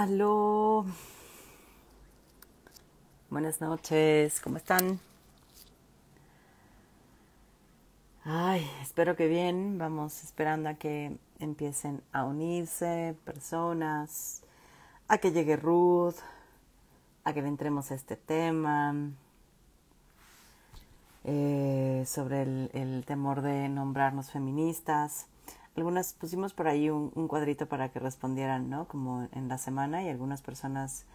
Aló. Buenas noches, ¿cómo están? Ay, espero que bien. Vamos esperando a que empiecen a unirse personas, a que llegue Ruth, a que le entremos a este tema eh, sobre el, el temor de nombrarnos feministas algunas pusimos por ahí un, cuadrito para que respondieran, ¿no? Como en la semana y algunas personas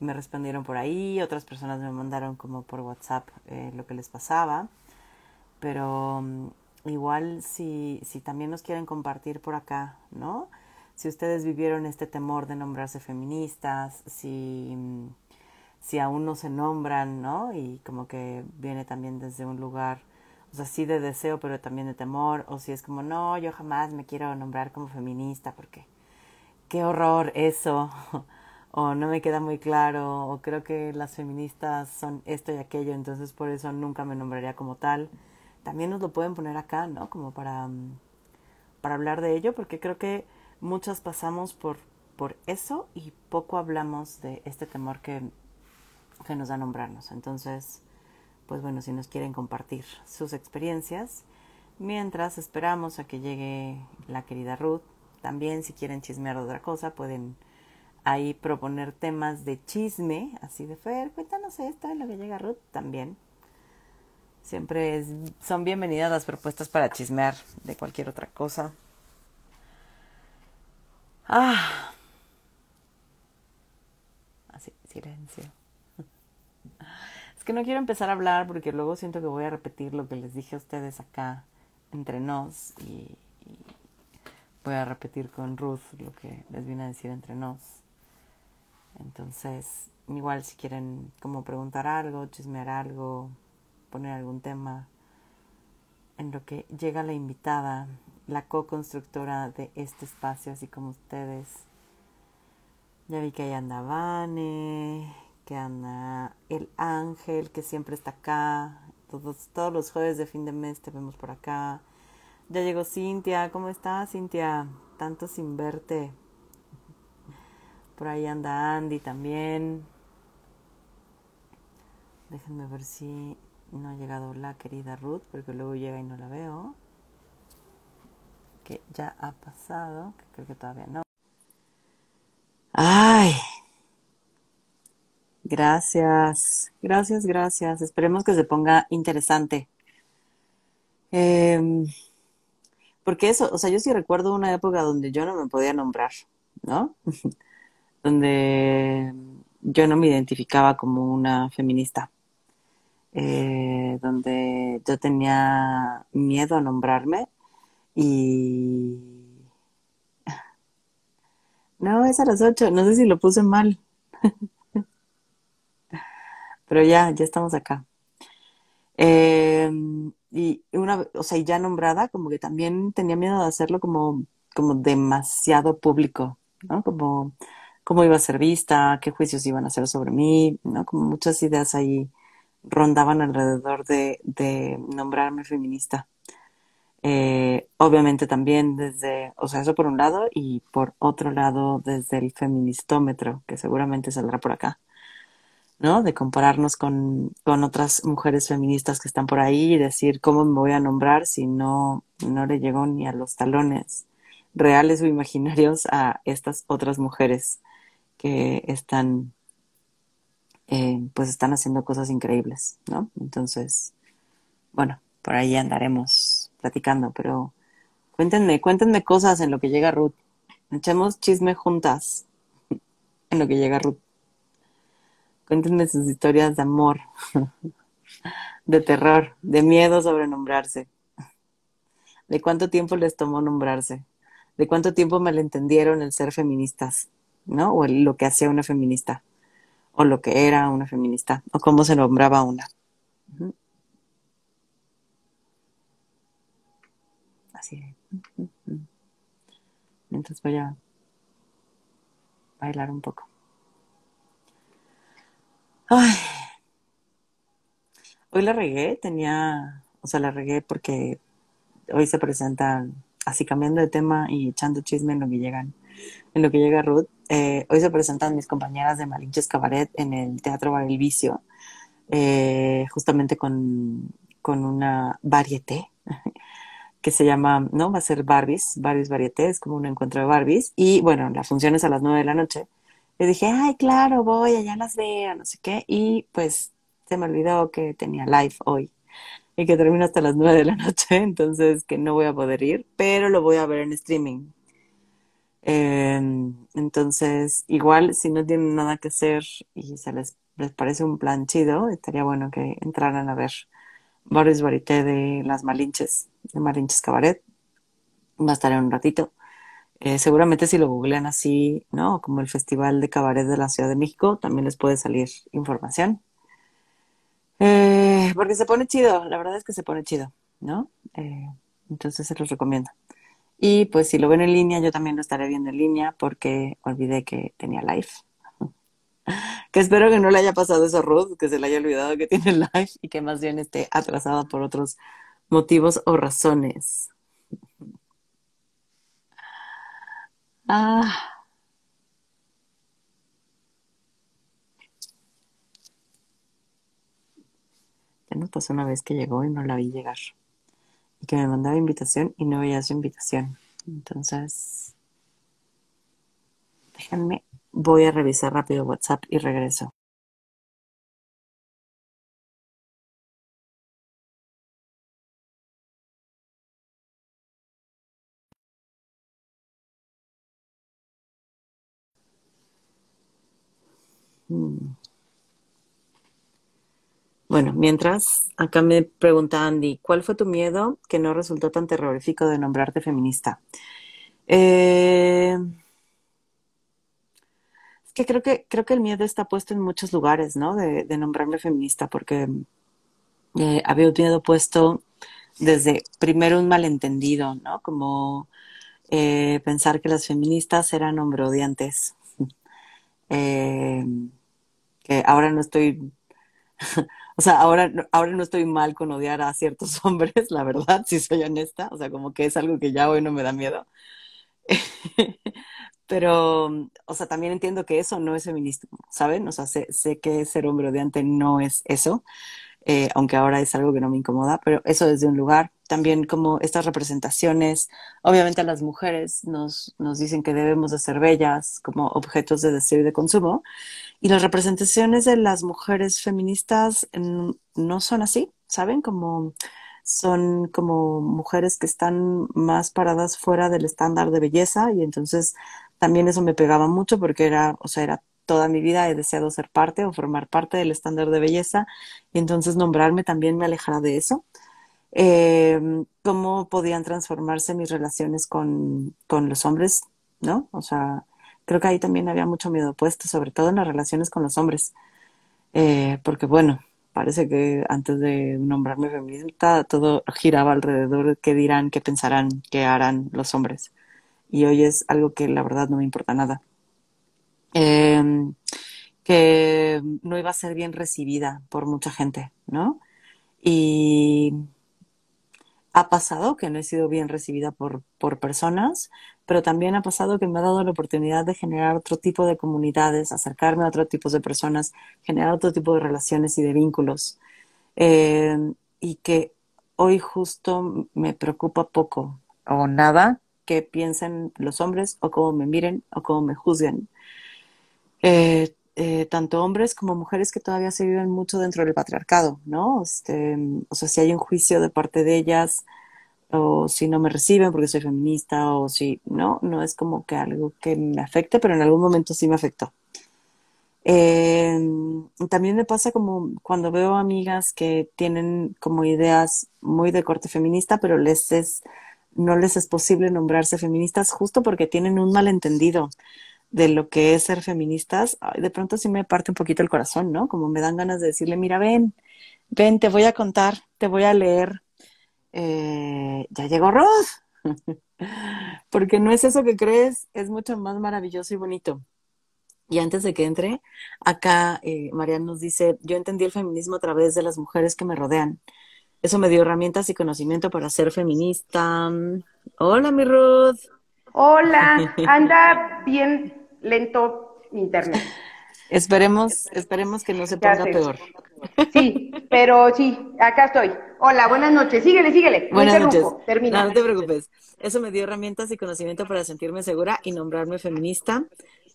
me respondieron por ahí, otras personas me mandaron como por WhatsApp eh, lo que les pasaba, pero mm, igual si, si también nos quieren compartir por acá, ¿no? Si ustedes vivieron este temor de nombrarse feministas, si, mm, si aún no se nombran, ¿no? Y como que viene también desde un lugar o sea, sí de deseo, pero también de temor, o si es como, no, yo jamás me quiero nombrar como feminista porque qué horror eso, o no me queda muy claro, o creo que las feministas son esto y aquello, entonces por eso nunca me nombraría como tal. También nos lo pueden poner acá, ¿no? Como para, mm, para hablar de ello, porque creo que muchas pasamos por, por eso y poco hablamos de este temor que, que nos da nombrarnos. Entonces, pues bueno, si nos quieren compartir sus experiencias. Mientras esperamos a que llegue la querida Ruth, también si quieren chismear otra cosa, pueden ahí proponer temas de chisme, así de Fer, cuéntanos esto en lo que llega Ruth también. Siempre son bienvenidas las propuestas para chismear de cualquier otra cosa. Ah. Así, silencio que no quiero empezar a hablar porque luego siento que voy a repetir lo que les dije a ustedes acá entre nos y, voy a repetir con Ruth lo que les vine a decir entre nos. Entonces, igual si quieren como preguntar algo, chismear algo, poner algún tema, en lo que llega la invitada, la co-constructora de este espacio, así como ustedes. Ya vi que ahí anda Vane, que anda el ángel que siempre está acá. Todos, todos los jueves de fin de mes te vemos por acá. Ya llegó Cintia. ¿Cómo estás, Cintia? Tanto sin verte. Por ahí anda Andy también. Déjenme ver si no ha llegado la querida Ruth, porque luego llega y no la veo. Que ya ha pasado, que creo que todavía no. Ay, Gracias, gracias, gracias. Esperemos que se ponga interesante. Em, porque eso, o sea, yo sí recuerdo una época donde yo no me podía nombrar, ¿no? donde yo no me identificaba como una feminista, eh, donde yo tenía miedo a nombrarme y... No, es a las ocho, no sé si lo puse mal. pero ya, ya estamos acá. Eh, y una, o sea, ya nombrada, como que también tenía miedo de hacerlo como, como demasiado público, ¿no? Como cómo iba a ser vista, qué juicios iban a hacer sobre mí, ¿no? Como muchas ideas ahí rondaban alrededor de, de nombrarme feminista. Eh, obviamente también desde, o sea, eso por un lado y por otro lado desde el feministómetro, que seguramente saldrá por acá. ¿No? De compararnos con, con, otras mujeres feministas que están por ahí y decir cómo me voy a nombrar si no, no le llegó ni a los talones reales o imaginarios a estas otras mujeres que están, eh, pues están haciendo cosas increíbles, ¿no? Entonces, bueno, por ahí andaremos platicando, pero cuéntenme, cuéntenme cosas en lo que llega Ruth. Echemos chisme juntas en lo que llega Ruth. Cuéntenme sus historias de amor, de terror, de miedo sobre nombrarse. ¿De cuánto tiempo les tomó nombrarse? ¿De cuánto tiempo malentendieron el ser feministas? ¿No? O lo que hacía una feminista. O lo que era una feminista. O cómo se nombraba una. Así. Mientras voy a bailar un poco. Ay. Hoy la regué, tenía, o sea, la regué porque hoy se presentan, así cambiando de tema y echando chisme en lo que llegan en lo que llega Ruth. Eh, hoy se presentan mis compañeras de Malinches Cabaret en el Teatro Bar El Vicio, eh, justamente con, con una varieté que se llama, ¿no? Va a ser Barbies, Barbies Varieté, es como un encuentro de Barbies. Y bueno, la función es a las nueve de la noche. Le dije, ay, claro, voy, allá las veo, no sé qué. Y pues se me olvidó que tenía live hoy y que termina hasta las nueve de la noche, entonces que no voy a poder ir, pero lo voy a ver en streaming. Em, entonces, igual si no tienen nada que hacer y se les, les parece un plan chido, estaría bueno que entraran a ver Boris Varité de Las Malinches, de Malinches Cabaret. Va a estar en un ratito. Eh, seguramente si lo googlean así, ¿no? Como el Festival de Cabaret de la Ciudad de México, también les puede salir información. Eh, porque se pone chido, la verdad es que se pone chido, ¿no? Eh, entonces se los recomiendo. Y pues si lo ven en línea, yo también lo estaré viendo en línea porque olvidé que tenía live. que espero que no le haya pasado eso a Ruth, que se le haya olvidado que tiene live y que más bien esté atrasada por otros motivos o razones. Ah. Ya nos pasó una vez que llegó y no la vi llegar. Y que me mandaba invitación y no veía su invitación. Entonces, déjenme, voy a revisar rápido WhatsApp y regreso. Bueno, mientras, acá me pregunta Andy, ¿cuál fue tu miedo que no resultó tan terrorífico de nombrarte feminista? Eh, es que creo que creo que el miedo está puesto en muchos lugares, ¿no? De, nombrarme feminista, porque eh, había un miedo puesto desde primero un malentendido, ¿no? Como eh, pensar que las feministas eran hombre odiantes. que ahora no estoy O sea, ahora, ahora no estoy mal con odiar a ciertos hombres, la verdad, si soy honesta. O sea, como que es algo que ya hoy no me da miedo. Pero, o sea, también entiendo que eso no es feminismo, ¿saben? O sea, sé, sé que ser hombre odiante no es eso. Eh, aunque ahora es algo que no me incomoda, pero eso desde un lugar. También como estas representaciones, obviamente a las mujeres nos, nos dicen que debemos de ser bellas como objetos de deseo y de consumo, y las representaciones de las mujeres feministas no son así, ¿saben? Como son como mujeres que están más paradas fuera del estándar de belleza y entonces también eso me pegaba mucho porque era, o sea, era toda mi vida he deseado ser parte o formar parte del estándar de belleza y entonces nombrarme también me alejará de eso. Eh, ¿Cómo podían transformarse mis relaciones con, con, los hombres? ¿No? O sea, creo que ahí también había mucho miedo puesto, sobre todo en las relaciones con los hombres. Eh, porque bueno, parece que antes de nombrarme feminista todo giraba alrededor de qué dirán, qué pensarán, qué harán los hombres. Y hoy es algo que la verdad no me importa nada. Em, que no iba a ser bien recibida por mucha gente, ¿no? Y ha pasado que no he sido bien recibida por, por personas, pero también ha pasado que me ha dado la oportunidad de generar otro tipo de comunidades, acercarme a otro tipo de personas, generar otro tipo de relaciones y de vínculos. Em, y que hoy justo me preocupa poco o nada que piensen los hombres o cómo me miren o cómo me juzguen. Eh, eh, tanto hombres como mujeres que todavía se viven mucho dentro del patriarcado, ¿no? Este, o sea, si hay un juicio de parte de ellas, o si no me reciben porque soy feminista, o si no, no es como que algo que me afecte, pero en algún momento sí me afectó. Eh, también me pasa como cuando veo amigas que tienen como ideas muy de corte feminista, pero les es, no les es posible nombrarse feministas justo porque tienen un malentendido de lo que es ser feministas, de pronto sí me parte un poquito el corazón, ¿no? Como me dan ganas de decirle, mira, ven, ven, te voy a contar, te voy a leer. Eh, ya llegó Ross. Porque no es eso que crees, es mucho más maravilloso y bonito. Y antes de que entre, acá eh, nos dice, yo entendí el feminismo a través de las mujeres que me rodean. Eso me dio herramientas y conocimiento para ser feminista. Hola, mi Ruth. Hola, anda bien lento internet. Esperemos, esperemos que no se ponga peor. Sí, pero sí, acá estoy. Hola, buenas noches. Síguele, síguele. Buenas noches. Termina. No, no te preocupes. Eso me dio herramientas y conocimiento para sentirme segura y nombrarme feminista.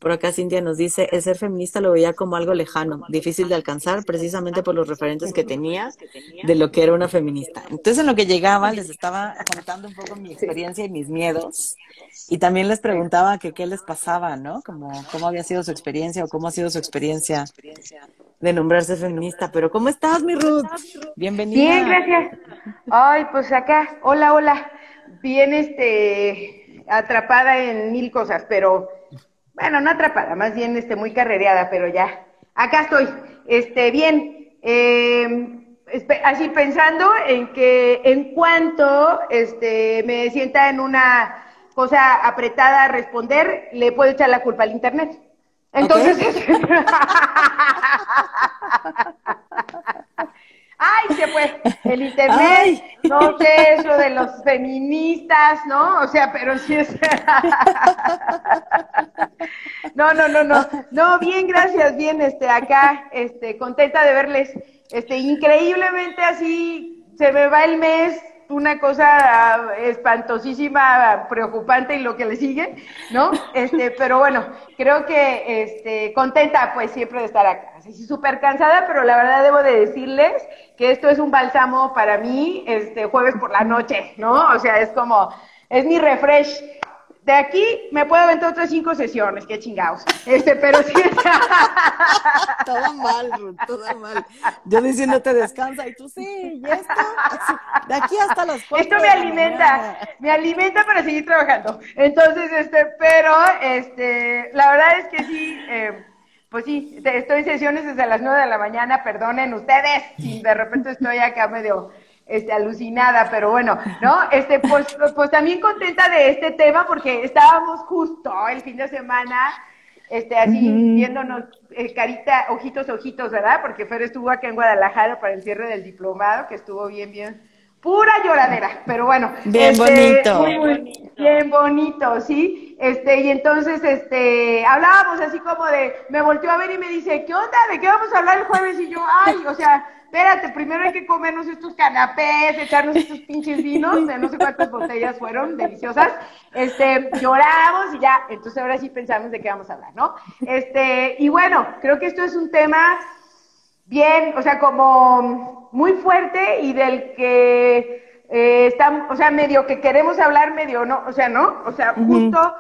Por acá Cintia nos dice, el ser feminista lo veía como algo lejano, difícil de alcanzar, precisamente por los referentes que tenía de lo que era una feminista. Entonces en lo que llegaba les estaba contando un poco mi experiencia y mis miedos y también les preguntaba que qué les pasaba, ¿no? Como cómo había sido su experiencia o cómo ha sido su experiencia de nombrarse feminista. Pero ¿cómo estás, mi Ruth? Bienvenida. Bien, gracias. Ay, pues acá, hola, hola. Bien, este, atrapada en mil cosas, pero bueno, no atrapada, más bien este, muy carrereada, pero ya, acá estoy, este, bien, eh, así pensando en que en cuanto este, me sienta en una cosa apretada a responder, le puedo echar la culpa al internet. Entonces, ¡Ay, se fue! El internet, no sé, eso de los feministas, ¿no? O sea, pero sí es... No, no, no, no. No, bien, gracias, bien, este, acá, este, contenta de verles. Este, increíblemente así, se me va el mes una cosa espantosísima, preocupante y lo que le sigue, ¿no? Este, pero bueno, creo que este, contenta pues siempre de estar acá. Así súper cansada, pero la verdad debo de decirles que esto es un bálsamo para mí, este, jueves por la noche, ¿no? O sea, es como, es mi refresh de aquí me puedo aventar otras cinco sesiones, qué chingados. Este, pero sí. todo mal, todo mal. Yo diciéndote descansa y tú sí, y esto, de aquí hasta las cuatro. Esto me alimenta, me alimenta para seguir trabajando. Entonces, este, pero, este, la verdad es que sí, eh, pues sí, estoy en sesiones desde las nueve de la mañana, perdonen ustedes si de repente estoy acá medio este, alucinada, pero bueno, ¿no? Este, pues, pues también contenta de este tema porque estábamos justo el fin de semana, este, así viéndonos eh, carita, ojitos, ojitos, ¿verdad? Porque Fer estuvo acá en Guadalajara para el cierre del diplomado, que estuvo bien, bien, pura lloradera, pero bueno. Bien este, bonito. bien bonito, ¿sí? Este, y entonces, este, hablábamos así como de, me volteó a ver y me dice, ¿qué onda? ¿De qué vamos a hablar el jueves? Y yo, ay, o sea, espérate, primero hay que comernos estos canapés, echarnos estos pinches vinos, de no sé cuántas botellas fueron, deliciosas. Este, lloramos y ya, entonces ahora sí pensamos de qué vamos a hablar, ¿no? Este, y bueno, creo que esto es un tema bien, o sea, como muy fuerte y del que eh, está, o sea, medio que queremos hablar, medio no, o sea, ¿no? O sea, justo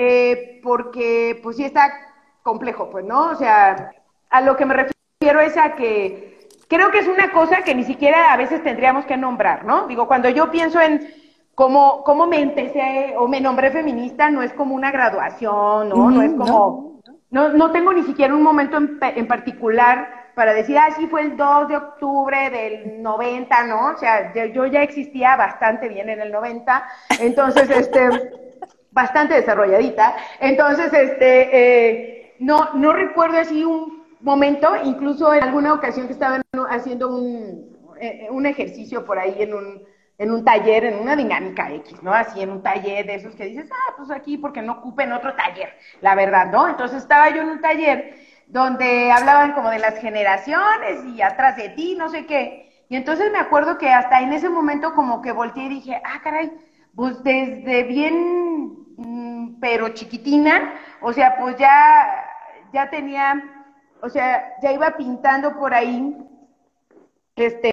eh, porque, pues sí está complejo, pues, ¿no? O sea, a lo que me refiero es a que creo que es una cosa que ni siquiera a veces tendríamos que nombrar, ¿no? Digo, cuando yo pienso en cómo, cómo me empecé o me nombré feminista, no es como una graduación, ¿no? no es como, no. no, tengo ni siquiera un momento en, en particular para decir, ah, sí, fue el 2 de octubre del 90, ¿no? O sea, yo ya existía bastante bien en el 90, entonces, este, bastante desarrolladita, entonces, este, eh, no, no recuerdo así un momento, incluso en alguna ocasión que estaban haciendo un, eh, un ejercicio por ahí en un, en un taller, en una dinámica X, ¿no? Así en un taller de esos que dices, ah, pues aquí porque no ocupen otro taller, la verdad, ¿no? Entonces estaba yo en un taller donde hablaban como de las generaciones y atrás de ti, no sé qué. Y entonces me acuerdo que hasta en ese momento como que volteé y dije, ah, caray, pues desde bien, pero chiquitina, o sea, pues ya, ya tenía o sea, ya iba pintando por ahí, este,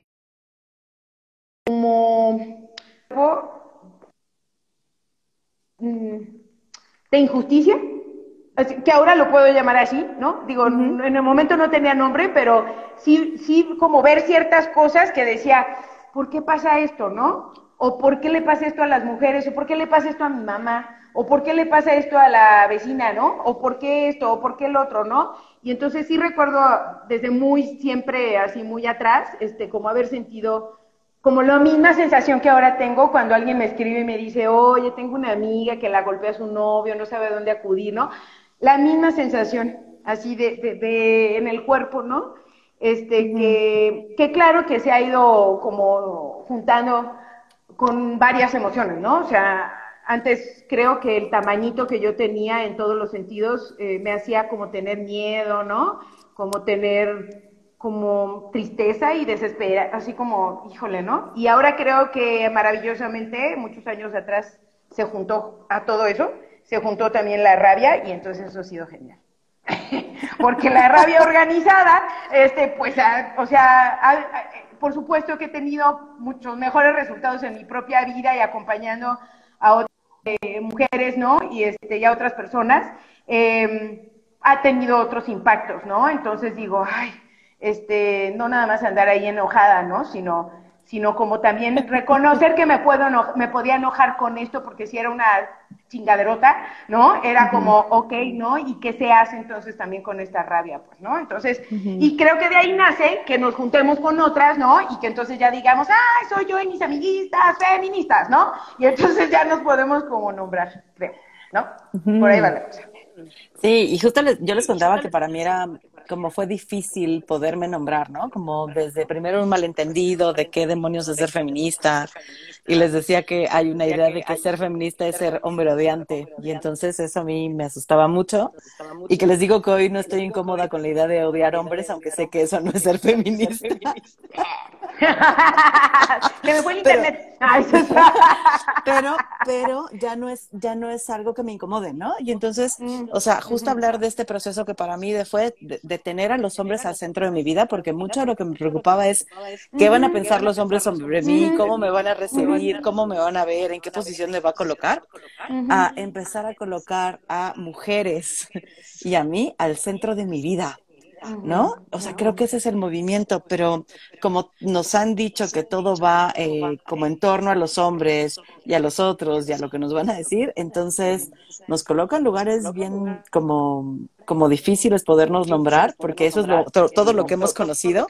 como mm, de injusticia, que ahora lo puedo llamar así, ¿no? Digo, en el momento no tenía nombre, pero sí, sí, como ver ciertas cosas que decía, ¿por qué pasa esto, no? O ¿por qué le pasa esto a las mujeres? O ¿por qué le pasa esto a mi mamá? ¿O por qué le pasa esto a la vecina, no? ¿O por qué esto? ¿O por qué el otro, no? Y entonces sí recuerdo desde muy siempre así muy atrás, este, como haber sentido como la misma sensación que ahora tengo cuando alguien me escribe y me dice, oye, tengo una amiga que la golpea a su novio, no sabe a dónde acudir, ¿no? La misma sensación, así de, de, en el cuerpo, ¿no? Este, que, que claro que se ha ido como juntando con varias emociones, ¿no? O sea, antes creo que el tamañito que yo tenía en todos los sentidos eh, me hacía como tener miedo, ¿no? Como tener como tristeza y desespera, así como, híjole, ¿no? Y ahora creo que maravillosamente, muchos años atrás, se juntó a todo eso, se juntó también la rabia y entonces eso ha sido genial. Porque la rabia organizada, este, pues, o sea, por supuesto que he tenido muchos mejores resultados en mi propia vida y acompañando a otras eh, mujeres, ¿no? Y, este, y a otras personas, em, ha tenido otros impactos, ¿no? Entonces digo, ay, este, no nada más andar ahí enojada, ¿no? Sino, sino como también reconocer que me puedo me podía enojar con esto porque si era una chingaderota, ¿no? Era como, ok, ¿no? ¿Y qué se hace entonces también con esta rabia, pues, ¿no? Entonces, y creo que de ahí nace que nos juntemos con otras, ¿no? Y que entonces ya digamos, ah, soy yo y mis amiguitas feministas, ¿no? Y entonces ya nos podemos como nombrar, creo, ¿no? Por ahí va la cosa. Sí, y justo yo les contaba que para mí era como fue difícil poderme nombrar, ¿no? Como desde primero un malentendido de qué demonios es ser feminista y les decía que hay una idea de que ser feminista es ser hombre odiante y entonces eso a mí me asustaba mucho y que les digo que hoy no estoy incómoda con la idea de odiar hombres, aunque sé que eso no es ser feminista. que me fue el internet. Pero, pero ya no es ya no es algo que me incomode, ¿no? Y entonces, mm. o sea, justo hablar de este proceso que para mí fue de, tener a los hombres al centro de mi vida, porque mucho de lo que me preocupaba es qué van a pensar los hombres sobre mí, cómo me van a recibir, cómo me van a ver, en qué posición me va a colocar, a empezar a colocar a mujeres y a mí al centro de mi vida. ¿No? O sea, creo que ese es el movimiento, pero como nos han dicho que todo va eh, como en torno a los hombres y a los otros y a lo que nos van a decir, entonces nos colocan lugares bien como como difíciles podernos nombrar, porque eso es todo lo que hemos conocido,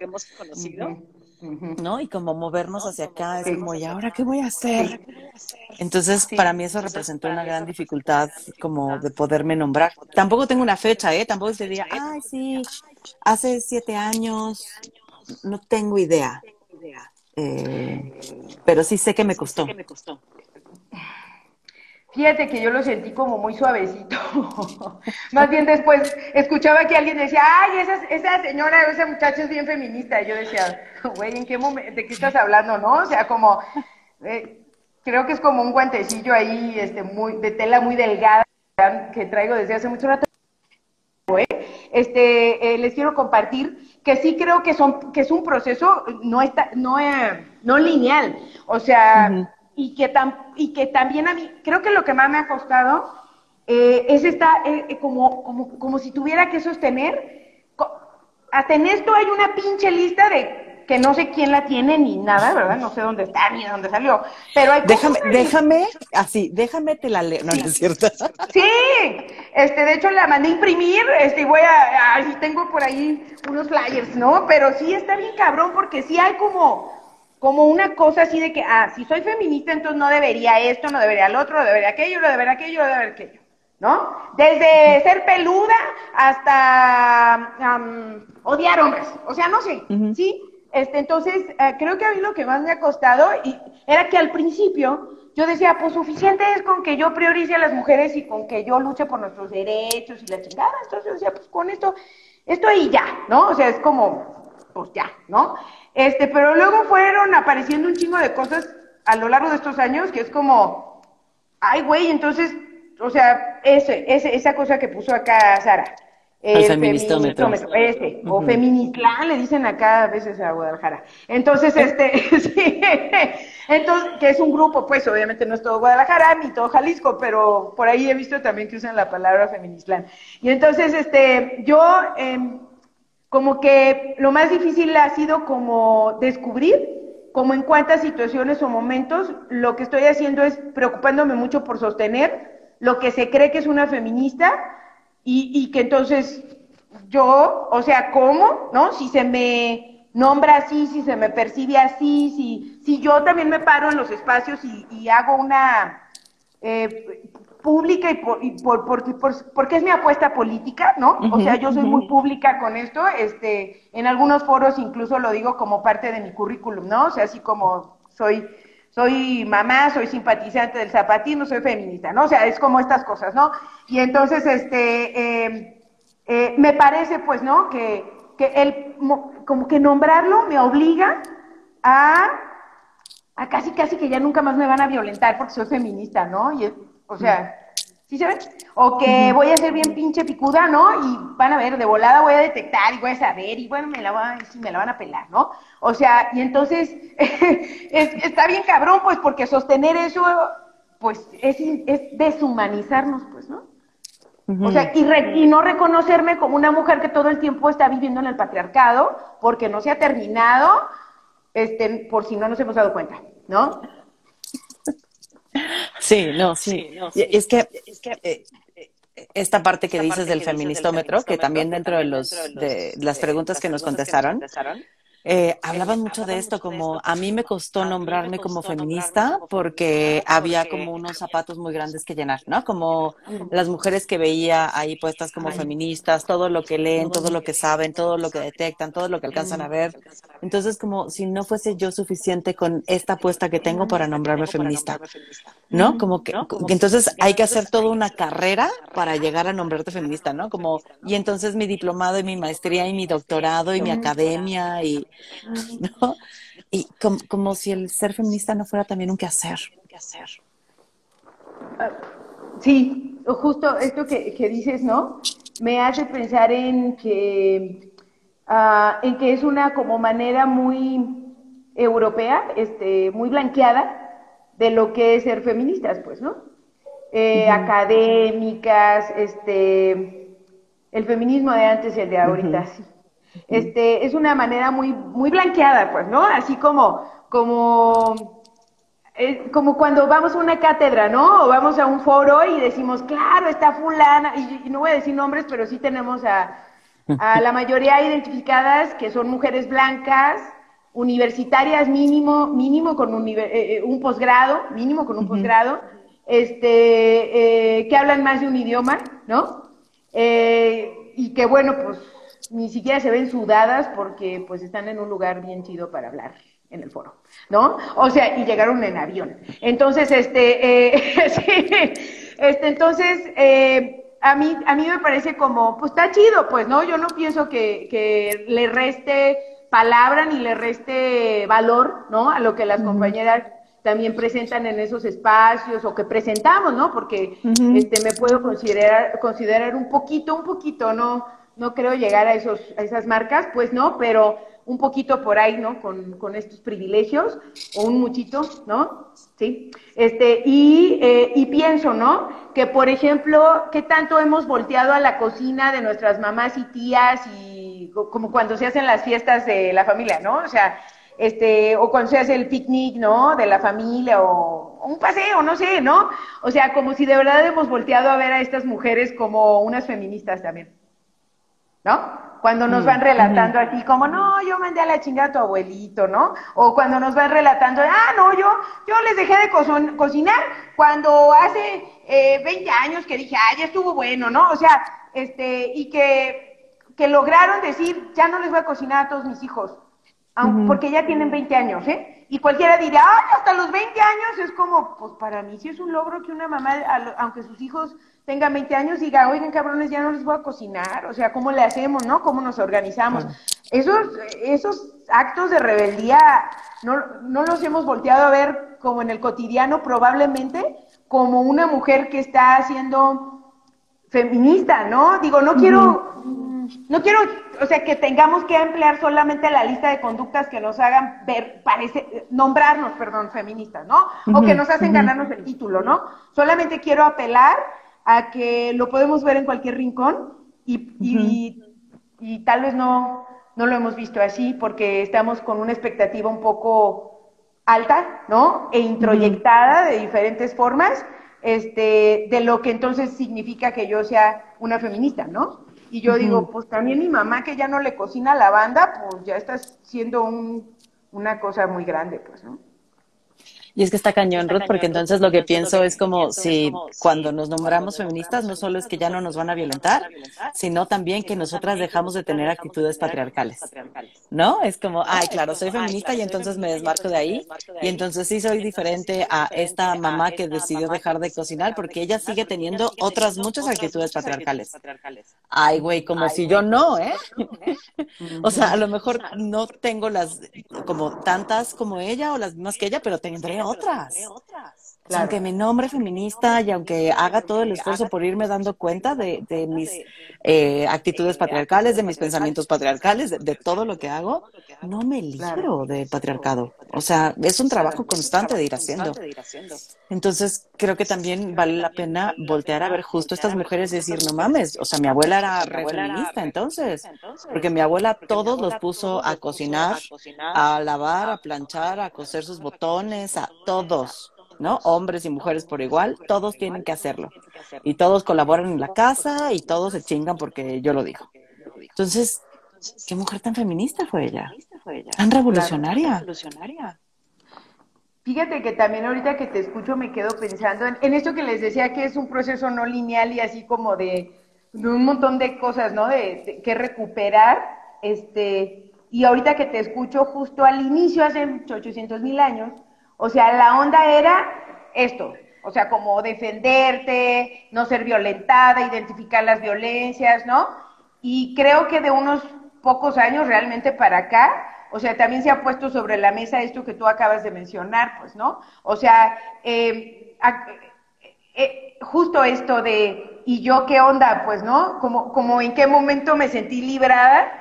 ¿no? Y como movernos hacia acá, es como, ¿y ahora qué voy a hacer? Entonces, para mí eso representó una gran dificultad como de poderme nombrar. Tampoco tengo una fecha, ¿eh? Tampoco se diría, ay, sí, hace siete años, no tengo idea. Eh, pero sí sé que me costó. Fíjate que yo lo sentí como muy suavecito. Más bien después escuchaba que alguien decía, ay, esa, esa señora, esa muchacha es bien feminista. Y yo decía, güey, ¿en qué momento, de qué estás hablando, no? O sea, como, eh, creo que es como un guantecillo ahí, este, muy, de tela muy delgada que traigo desde hace mucho rato. Este, eh, les quiero compartir que sí creo que son, que es un proceso no está, no, eh, no lineal. O sea, y que, y que también a mí, creo que lo que más me ha costado eh, es esta, eh, eh, como, como, como si tuviera que sostener, hasta en esto hay una pinche lista de que no sé quién la tiene ni nada, ¿verdad? No sé dónde está ni dónde salió. Pero hay déjame, déjame, así, déjame te la leo, no, es cierto. Sí, este, de hecho la mandé a imprimir, este, voy a, a, tengo por ahí unos flyers, ¿no? Pero sí está bien cabrón porque sí hay como, como una cosa así de que, ah, si soy feminista, entonces no debería esto, no debería el otro, no debería aquello, no debería aquello, no debería aquello, ¿no? Desde ser peluda hasta odiar hombres, o sea, no sé, ¿sí? Este, entonces, eh, creo que a mí lo que más me ha costado y era que al principio yo decía, pues suficiente es con que yo priorice a las mujeres y con que yo luche por nuestros derechos y la chingada, entonces yo decía, pues con esto, esto y ya, ¿no? O sea, es como, pues ya, ¿no? Este, pero luego fueron apareciendo un chingo de cosas a lo largo de estos años que es como, ay, güey, entonces, o sea, ese, ese, esa cosa que puso acá Sara. El, feministómetro. Ese, o feministlán, le dicen acá a veces a Guadalajara. Entonces, este, sí, entonces, que es un grupo, pues obviamente no es todo Guadalajara ni todo Jalisco, pero por ahí he visto también que usan la palabra feministlán. Y entonces, este, yo, eh, como que lo más difícil ha sido como descubrir como en cuántas situaciones o momentos lo que estoy haciendo es preocupándome mucho por sostener lo que se cree que es una feminista y, y que entonces yo, o sea, ¿cómo? ¿No? Si se me nombra así, si se me percibe así, si, si yo también me paro en los espacios y, y hago una, eh, pública y, por, y por, porque es mi apuesta política, ¿no? o sea, yo soy muy pública con esto, este, en algunos foros incluso lo digo como parte de mi currículum, ¿no? O sea, así como soy soy mamá, soy simpatizante del zapatismo, soy feminista, ¿no? O sea, es como estas cosas, ¿no? Y entonces, este, eh, eh, me parece, pues, ¿no? Que, que el, como que nombrarlo me obliga a, a casi, casi que ya nunca más me van a violentar porque soy feminista, ¿no? Y, o sea, ¿sí se ve? O que voy a ser bien pinche picuda, ¿no? Y van a ver, de volada voy a detectar y voy a saber y bueno, me la van, sí, me la van a pelar, ¿no? O sea, y entonces está bien cabrón, pues, porque sostener eso, pues, es, es deshumanizarnos, pues, ¿no? O sea, y, y, no reconocerme como una mujer que todo el tiempo está viviendo en el patriarcado, porque no se ha terminado, este, por si no nos hemos dado cuenta, ¿no? Sí, no, sí. Es que, es que eh, esta parte que dices del feministómetro, que también dentro de los de las preguntas que nos contestaron, eh, hablaban mucho de esto, como a mí me costó nombrarme como feminista porque había como unos zapatos muy grandes que llenar, ¿no? Como las mujeres que veía ahí puestas como feministas, todo lo que leen, todo lo que saben, todo lo que detectan, todo lo que alcanzan a ver. Entonces, como si no fuese yo suficiente con esta apuesta que tengo para nombrarme feminista, ¿no? Como que, entonces hay que hacer toda una carrera para llegar a nombrarte feminista, ¿no? Como, y entonces mi diplomado y mi maestría y mi doctorado y mi academia y ¿no? Y como, si el ser feminista no fuera también un quehacer. Sí, justo esto que, dices, ¿no? Me hace pensar en que, ah, en que es una como manera muy europea, este, muy blanqueada de lo que es ser feministas, pues, ¿no? Eh, académicas, este, el feminismo de antes y el de ahorita, sí este, es una manera muy, muy blanqueada, pues, ¿no? Así como, como, eh, como cuando vamos a una cátedra, ¿no? O vamos a un foro y decimos, claro, está fulana, y, no voy a decir nombres, pero sí tenemos a, a la mayoría identificadas que son mujeres blancas, universitarias mínimo, mínimo con un, eh, eh, un posgrado, mínimo con un posgrado, este, que hablan más de un idioma, ¿no? y que bueno, pues ni siquiera se ven sudadas porque pues están en un lugar bien chido para hablar en el foro, ¿no? O sea, y llegaron en avión. Entonces, este, eh, sí, este, entonces, eh, a mí, a mí me parece como, pues está chido, pues, ¿no? Yo no pienso que, que le reste palabra ni le reste valor, ¿no? A lo que las compañeras también presentan en esos espacios o que presentamos, ¿no? Porque este me puedo considerar considerar un poquito, un poquito, no no creo llegar a, esos, a esas marcas, pues no, pero un poquito por ahí, ¿no? Con, con estos privilegios, o un muchito, ¿no? Sí. Este, y, eh, y pienso, ¿no? Que, por ejemplo, ¿qué tanto hemos volteado a la cocina de nuestras mamás y tías y como cuando se hacen las fiestas de la familia, ¿no? O sea, este, o cuando se hace el picnic, ¿no? De la familia, o un paseo, no sé, ¿no? O sea, como si de verdad hemos volteado a ver a estas mujeres como unas feministas también. ¿No? Cuando nos mm, van relatando aquí como, no, yo mandé a la chingada a tu abuelito, ¿no? O cuando nos van relatando, ah, no, yo, yo les dejé de cocinar cuando hace eh, 20 años que dije, ah, ya estuvo bueno, ¿no? O sea, este, y que, que lograron decir, ya no les voy a cocinar a todos mis hijos, porque ya tienen 20 años, ¿eh? Y cualquiera dirá, ay, hasta los 20 años es como, pues para mí sí es un logro que una mamá, aunque sus hijos tenga 20 años y diga, oigan cabrones, ya no les voy a cocinar, o sea, ¿cómo le hacemos, no? ¿Cómo nos organizamos? Esos, esos actos de rebeldía no, no los hemos volteado a ver como en el cotidiano, probablemente como una mujer que está siendo feminista, ¿no? Digo, no quiero, no quiero, o sea, que tengamos que emplear solamente la lista de conductas que nos hagan ver, parece, nombrarnos, perdón, feministas, ¿no? O que nos hacen ganarnos el título, ¿no? Solamente quiero apelar a que lo podemos ver en cualquier rincón y, y, tal vez no, no lo hemos visto así porque estamos con una expectativa un poco alta, ¿no? E introyectada de diferentes formas, este, de lo que entonces significa que yo sea una feminista, ¿no? Y yo digo, pues también mi mamá que ya no le cocina la banda, pues ya está siendo un, una cosa muy grande, pues, ¿no? Y es que está cañón, Ruth, porque entonces lo que pienso es como si cuando nos nombramos feministas, no solo es que ya no nos van a violentar, sino también que nosotras dejamos de tener actitudes patriarcales. ¿No? Es como, ay, claro, soy feminista y entonces me desmarco de ahí. Y entonces sí soy diferente a esta mamá que decidió dejar de cocinar porque ella sigue teniendo otras muchas actitudes patriarcales. Ay, güey, como si yo no, ¿eh? o sea, a lo mejor no tengo las como tantas como ella o las mismas que ella, pero tendré otras. Aunque me nombre feminista y aunque haga todo el esfuerzo por irme dando cuenta de, mis eh, actitudes patriarcales, de mis pensamientos patriarcales, de, todo lo que hago, no me libro del patriarcado. O sea, es un trabajo constante de ir haciendo. Entonces, creo que también vale la pena voltear a ver justo estas mujeres y decir, no mames, o sea, mi abuela era re feminista entonces, porque mi abuela todos los puso a cocinar, a lavar, a planchar, a coser sus botones, a todos. ¿No? Hombres y mujeres por igual, todos tienen que hacerlo. Y todos colaboran en la casa y todos se chingan porque yo lo digo. Entonces, ¿qué mujer tan feminista fue ella? Tan revolucionaria. Fíjate que también ahorita que te escucho me quedo pensando en, esto que les decía que es un proceso no lineal y así como de, un montón de cosas, ¿no? De, que recuperar, este, y ahorita que te escucho justo al inicio, hace 800 mil años, o sea, la onda era esto, o sea, como defenderte, no ser violentada, identificar las violencias, ¿no? Y creo que de unos pocos años realmente para acá, o sea, también se ha puesto sobre la mesa esto que tú acabas de mencionar, pues, ¿no? O sea, eh, eh, justo esto de, ¿y yo qué onda? Pues, ¿no? Como, como en qué momento me sentí librada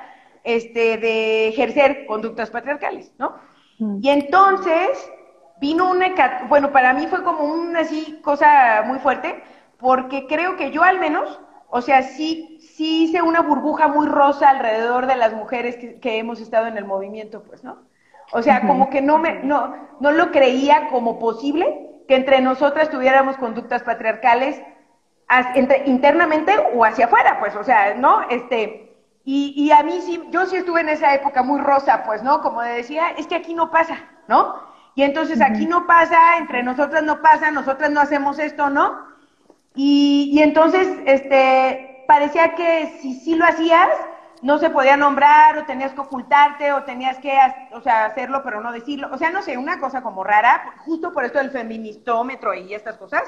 este, de ejercer conductas patriarcales, ¿no? Mm. Y entonces, vino una, bueno, para mí fue como una así cosa muy fuerte, porque creo que yo al menos, o sea, sí, sí hice una burbuja muy rosa alrededor de las mujeres que, hemos estado en el movimiento, pues, ¿no? O sea, como que no me, no, no lo creía como posible que entre nosotras tuviéramos conductas patriarcales entre, internamente o hacia afuera, pues, o sea, ¿no? Este, y, y a mí sí, yo sí estuve en esa época muy rosa, pues, ¿no? Como decía, es que aquí no pasa, ¿no? Y entonces aquí no pasa, entre nosotras no pasa, nosotras no hacemos esto, ¿no? Y, y entonces, este, parecía que si sí lo hacías, no se podía nombrar, o tenías que ocultarte, o tenías que, o sea, hacerlo, pero no decirlo. O sea, no sé, una cosa como rara, justo por esto del feministómetro y estas cosas.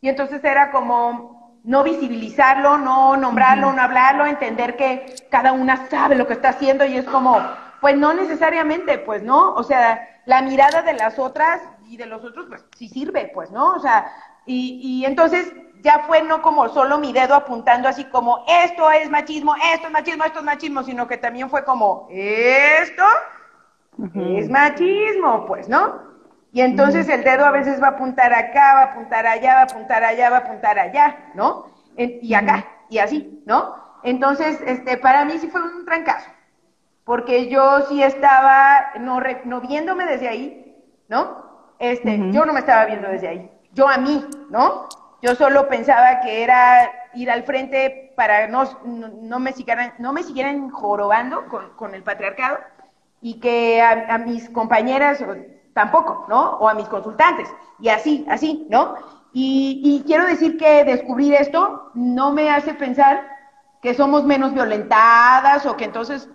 Y entonces era como no visibilizarlo, no nombrarlo, no hablarlo, entender que cada una sabe lo que está haciendo y es como, pues no necesariamente, pues no, o sea, la mirada de las otras y de los otros, pues sí sirve, pues, ¿no? O sea, y, y entonces ya fue no como solo mi dedo apuntando así como esto es machismo, esto es machismo, esto es machismo, sino que también fue como esto es machismo, pues, ¿no? Y entonces el dedo a veces va a apuntar acá, va a apuntar allá, va a apuntar allá, va a apuntar allá, ¿no? y acá, y así, ¿no? Entonces, este, para mí sí fue un trancazo porque yo sí estaba no, no viéndome desde ahí, ¿no? Este, yo no me estaba viendo desde ahí, yo a mí, ¿no? Yo solo pensaba que era ir al frente para no, no, me, siguieran, no me siguieran jorobando con, el patriarcado y que a, mis compañeras tampoco, ¿no? O a mis consultantes, y así, así, ¿no? Y, y quiero decir que descubrir esto no me hace pensar que somos menos violentadas o que entonces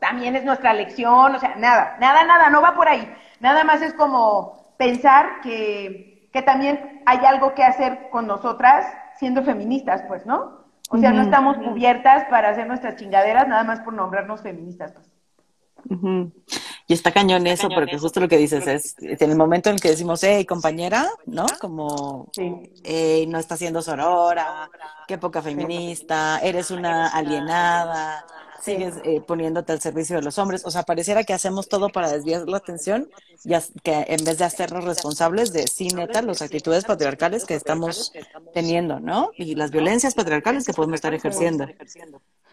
también es nuestra lección, o sea, nada, nada, nada, no va por ahí. Nada más es como pensar que, que también hay algo que hacer con nosotras siendo feministas, pues, ¿no? O sea, no estamos cubiertas para hacer nuestras chingaderas nada más por nombrarnos feministas, pues. Y está cañón eso, porque justo lo que dices es, en el momento en el que decimos, hey, compañera, ¿no? Como, hey, no está siendo sorora, qué poca feminista, eres una alienada, sigues eh, poniéndote al servicio de los hombres. O sea, pareciera que hacemos todo para desviar la atención y que en vez de hacernos responsables de, sí, neta, las actitudes patriarcales que estamos teniendo, ¿no? Y las violencias patriarcales que podemos estar ejerciendo.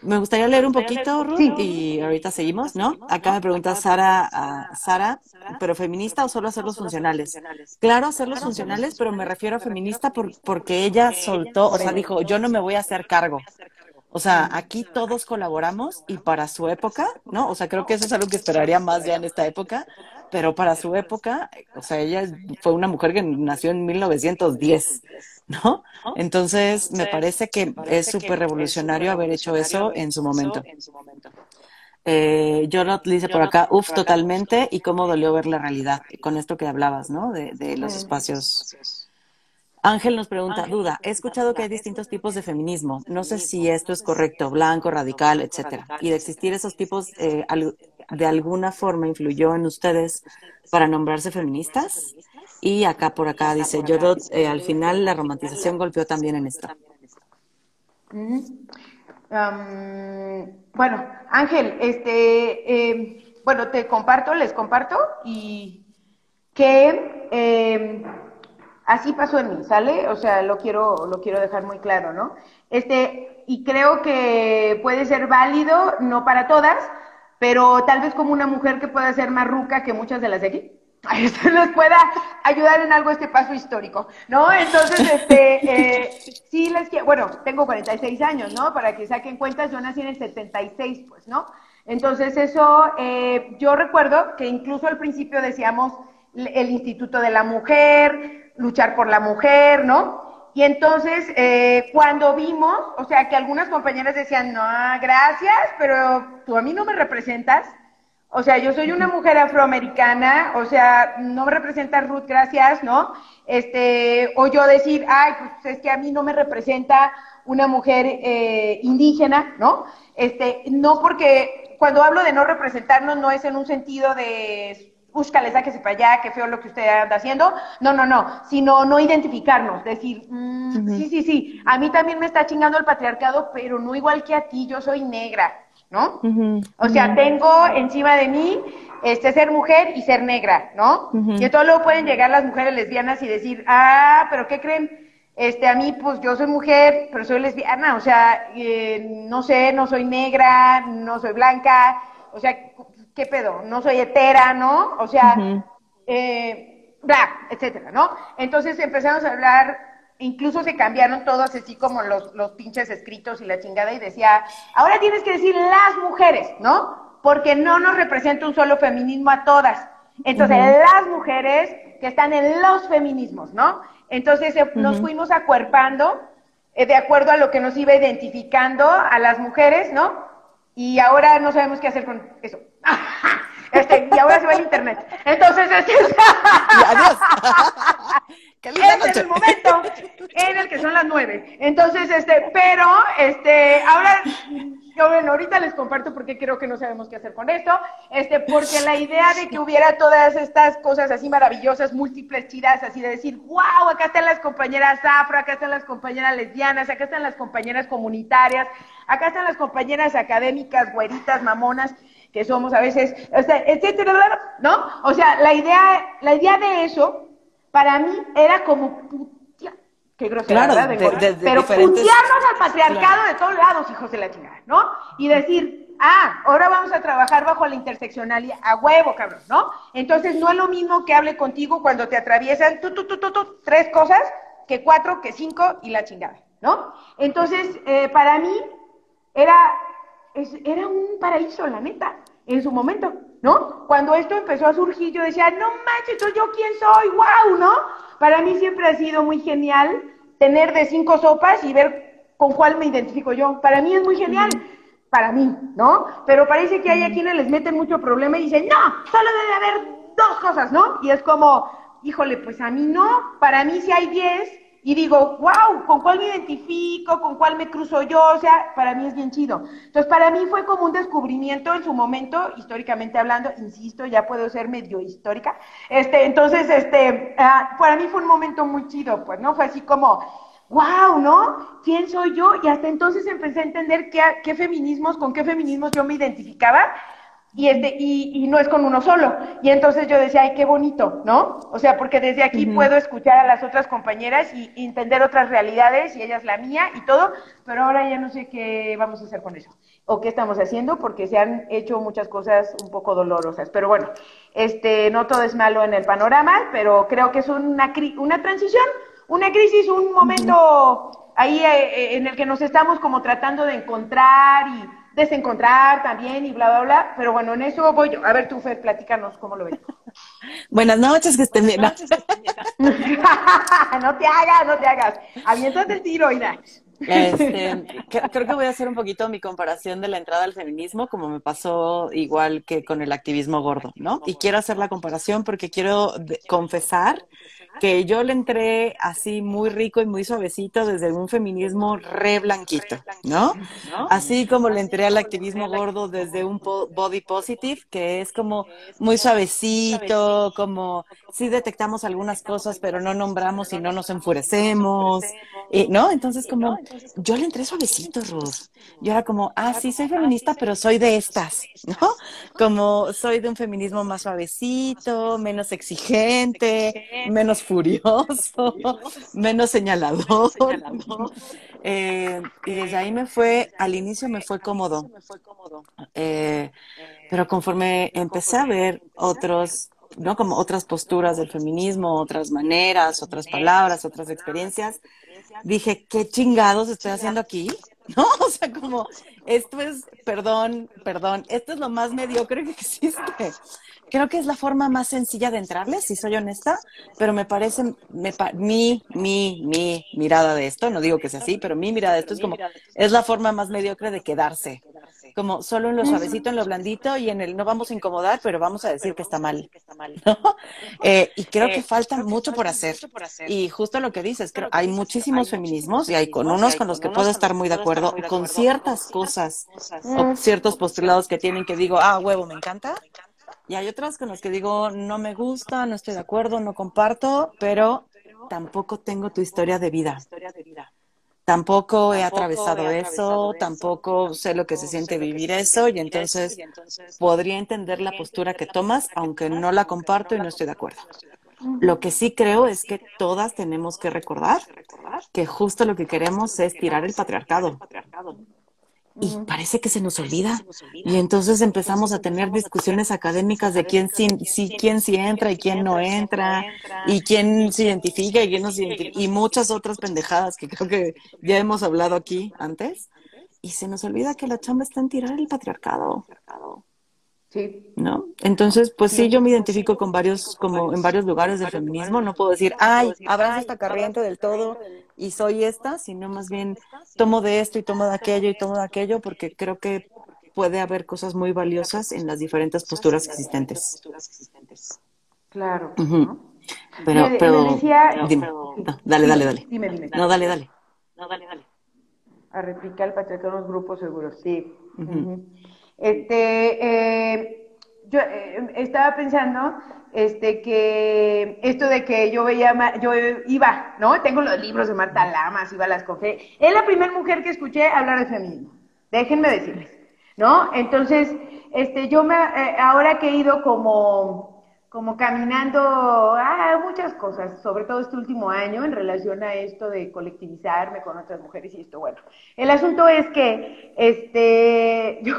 Me gustaría leer un poquito, Ruth, y ahorita seguimos, ¿no? Acá me pregunta Sara, a Sara, ¿pero feminista o solo hacerlos funcionales? Claro, hacerlos funcionales, pero me refiero a feminista por, porque ella soltó, o sea, dijo, yo no me voy a hacer cargo. O sea, aquí todos colaboramos y para su época, ¿no? O sea, creo que eso es algo que esperaría más ya en esta época, pero para su época, o sea, ella fue una mujer que nació en 1910, ¿no? Entonces, me parece que es súper revolucionario haber hecho eso en su momento. Eh, yo lo dice por acá, uff, totalmente, y cómo dolió ver la realidad, con esto que hablabas, ¿no? De, de los espacios. Ángel nos pregunta, duda, he escuchado que hay distintos tipos de feminismo, no sé si esto es correcto, blanco, radical, etcétera, y de existir esos tipos, eh, de alguna forma influyó en ustedes para nombrarse feministas, y acá por acá dice, yo eh, al final la romantización golpeó también en esto bueno, Ángel, este, bueno, te comparto, les comparto y que así pasó en mí, ¿sale? O sea, lo quiero, lo quiero dejar muy claro, ¿no? Este, y creo que puede ser válido, no para todas, pero tal vez como una mujer que pueda ser más ruca que muchas de las de aquí esto les pueda ayudar en algo este paso histórico, ¿no? Entonces, este, eh, sí les quiero, bueno, tengo 46 años, ¿no? Para que saquen cuentas, yo nací en el 76, pues, ¿no? Entonces, eso, eh, yo recuerdo que incluso al principio decíamos el Instituto de la Mujer, luchar por la mujer, ¿no? Y entonces, eh, cuando vimos, o sea, que algunas compañeras decían, no, gracias, pero tú a mí no me representas, o sea, yo soy una mujer afroamericana, o sea, no me representa Ruth, gracias, ¿no? Este, o yo decir, ay, pues es que a mí no me representa una mujer eh, indígena, ¿no? Este, no porque cuando hablo de no representarnos no es en un sentido de búscale, sáquese para allá, qué feo lo que usted anda haciendo. No, no, no, sino no identificarnos, decir, mm, sí, sí, sí, a mí también me está chingando el patriarcado, pero no igual que a ti, yo soy negra, ¿no? O sea, tengo encima de mí este ser mujer y ser negra, ¿no? Y entonces luego pueden llegar las mujeres lesbianas y decir, ah, pero ¿qué creen? Este, a mí, pues yo soy mujer, pero soy lesbiana, o sea, eh, no sé, no soy negra, no soy blanca, o sea, ¿qué pedo? No soy hetera, ¿no? O sea, eh, bla, etcétera, ¿no? Entonces empezamos a hablar incluso se cambiaron todos así como los, los pinches escritos y la chingada y decía, ahora tienes que decir las mujeres, ¿no? Porque no nos representa un solo feminismo a todas. Entonces, las mujeres que están en los feminismos, ¿no? Entonces eh, nos fuimos acuerpando eh, de acuerdo a lo que nos iba identificando a las mujeres, ¿no? Y ahora no sabemos qué hacer con eso. Este, y ahora se va el internet. Entonces, este es... adiós. este es el momento en el que son las nueve. Entonces, este, pero, este, ahora, yo, bueno, ahorita les comparto porque creo que no sabemos qué hacer con esto, este, porque la idea de que hubiera todas estas cosas así maravillosas, múltiples, chidas, así de decir, wow, acá están las compañeras afro, acá están las compañeras lesbianas, acá están las compañeras comunitarias, acá están las compañeras académicas, güeritas, mamonas, que somos a veces, o sea, etcétera, ¿no? O sea, la idea, la idea de eso para mí era como qué grosera, ¿verdad? pero putearnos al patriarcado de todos lados, hijos de la chingada, ¿no? Y decir, ah, ahora vamos a trabajar bajo la interseccionalidad, a huevo, cabrón, ¿no? Entonces no es lo mismo que hable contigo cuando te atraviesan tú, tú, tú, tú, tres cosas, que cuatro, que cinco y la chingada, ¿no? Entonces, eh, para mí era, era un paraíso, la neta, en su momento. ¿no? Cuando esto empezó a surgir, yo decía, no manches, ¿yo quién soy? ¡Wow! ¿No? Para mí siempre ha sido muy genial tener de cinco sopas y ver con cuál me identifico yo. Para mí es muy genial. Para mí, ¿no? Pero parece que hay a quienes les meten mucho problema y dicen, no, solo debe haber dos cosas, ¿no? Y es como, híjole, pues a mí no, para mí si hay diez, y digo, wow, ¿con cuál me identifico? ¿Con cuál me cruzo yo? O sea, para mí es bien chido. Entonces, para mí fue como un descubrimiento en su momento, históricamente hablando, insisto, ya puedo ser medio histórica. Este, entonces, este, ah, para mí fue un momento muy chido, pues, ¿no? Fue así como, wow, ¿no? ¿Quién soy yo? Y hasta entonces empecé a entender qué, qué feminismos, con qué feminismos yo me identificaba y, este, y, y, no es con uno solo. Y entonces yo decía, ay, qué bonito, ¿no? O sea, porque desde aquí puedo escuchar a las otras compañeras y, entender otras realidades y ellas la mía y todo, pero ahora ya no sé qué vamos a hacer con eso o qué estamos haciendo porque se han hecho muchas cosas un poco dolorosas. Pero bueno, este, no todo es malo en el panorama, pero creo que es una, una transición, una crisis, un momento ahí eh, en el que nos estamos como tratando de encontrar y desencontrar también y bla, bla, bla. Pero bueno, en eso voy yo. A ver, tú, Fer, platícanos cómo lo ves. Buenas noches, que estén bien. no te hagas, no te hagas. Aviéntate el tiro, Ida. Este, creo que voy a hacer un poquito mi comparación de la entrada al feminismo, como me pasó igual que con el activismo gordo, ¿no? Y quiero hacer la comparación porque quiero confesar que yo le entré así muy rico y muy suavecito desde un feminismo re blanquito, ¿no? Así como le entré al activismo gordo desde un body positive, que es como muy suavecito, como sí detectamos algunas cosas, pero no nombramos y no nos enfurecemos, ¿no? Entonces como yo le entré suavecito, Ruth. Yo era como, ah, sí, soy feminista, pero soy de estas, ¿no? Como soy de un feminismo más suavecito, menos exigente, menos furioso, menos señalador. Eh, y desde ahí me fue, al inicio me fue cómodo. Eh, pero conforme empecé a ver otros, ¿no? Como otras posturas del feminismo, otras maneras, otras palabras, otras experiencias, dije, ¿qué chingados estoy haciendo aquí? ¿No? O sea, como, esto es, perdón, perdón, esto es lo más mediocre que existe. Creo que es la forma más sencilla de entrarle, si soy honesta, pero me parece, me mi, mi, mi mirada de esto, no digo que sea así, pero mi mirada de esto es como, es la forma más mediocre de quedarse, como solo en lo suavecito, en lo blandito y en el no vamos a incomodar, pero vamos a decir que está mal, ¿no? Eh, y creo que falta mucho por hacer. Y justo lo que dices, creo, hay muchísimos feminismos y hay con unos con los que puedo estar muy de acuerdo, con ciertas cosas o ciertos postulados que tienen que digo, ah, huevo, me encanta, y hay otras con las que digo, no me gusta, no estoy de acuerdo, no comparto, pero tampoco tengo tu historia de vida. Tampoco he atravesado eso, tampoco sé lo que se siente vivir eso y entonces podría entender la postura que tomas, aunque no la comparto y no estoy de acuerdo. Lo que sí creo es que todas tenemos que recordar que justo lo que queremos es tirar el patriarcado y parece que se nos olvida. Y entonces empezamos a tener discusiones académicas de quién sí, quién sí entra y quién no entra, y quién se identifica y quién no se identifica, y muchas otras pendejadas que creo que ya hemos hablado aquí antes. Y se nos olvida que la chamba está en tirar el patriarcado. Sí. ¿No? Entonces, pues sí, yo me identifico con varios, como en varios lugares del feminismo. No puedo decir, ay, abrazo esta corriente del todo y soy esta, sino más bien tomo de esto y tomo de aquello y tomo de aquello, porque creo que puede haber cosas muy valiosas en las diferentes posturas existentes. Claro. Pero, pero, dime. dale, dale, dale. Dime, dime. No, dale, dale. No, dale, dale. A replicar el patriarcado en los grupos seguros, sí. Este, eh, yo eh, estaba pensando este que esto de que yo veía yo iba, ¿no? Tengo los libros de Marta Lamas, iba a las conferencias. Es la primera mujer que escuché hablar de feminismo. Déjenme decirles, ¿no? Entonces, este yo me eh, ahora que he ido como como caminando a muchas cosas, sobre todo este último año en relación a esto de colectivizarme con otras mujeres y esto, bueno. El asunto es que, este, yo,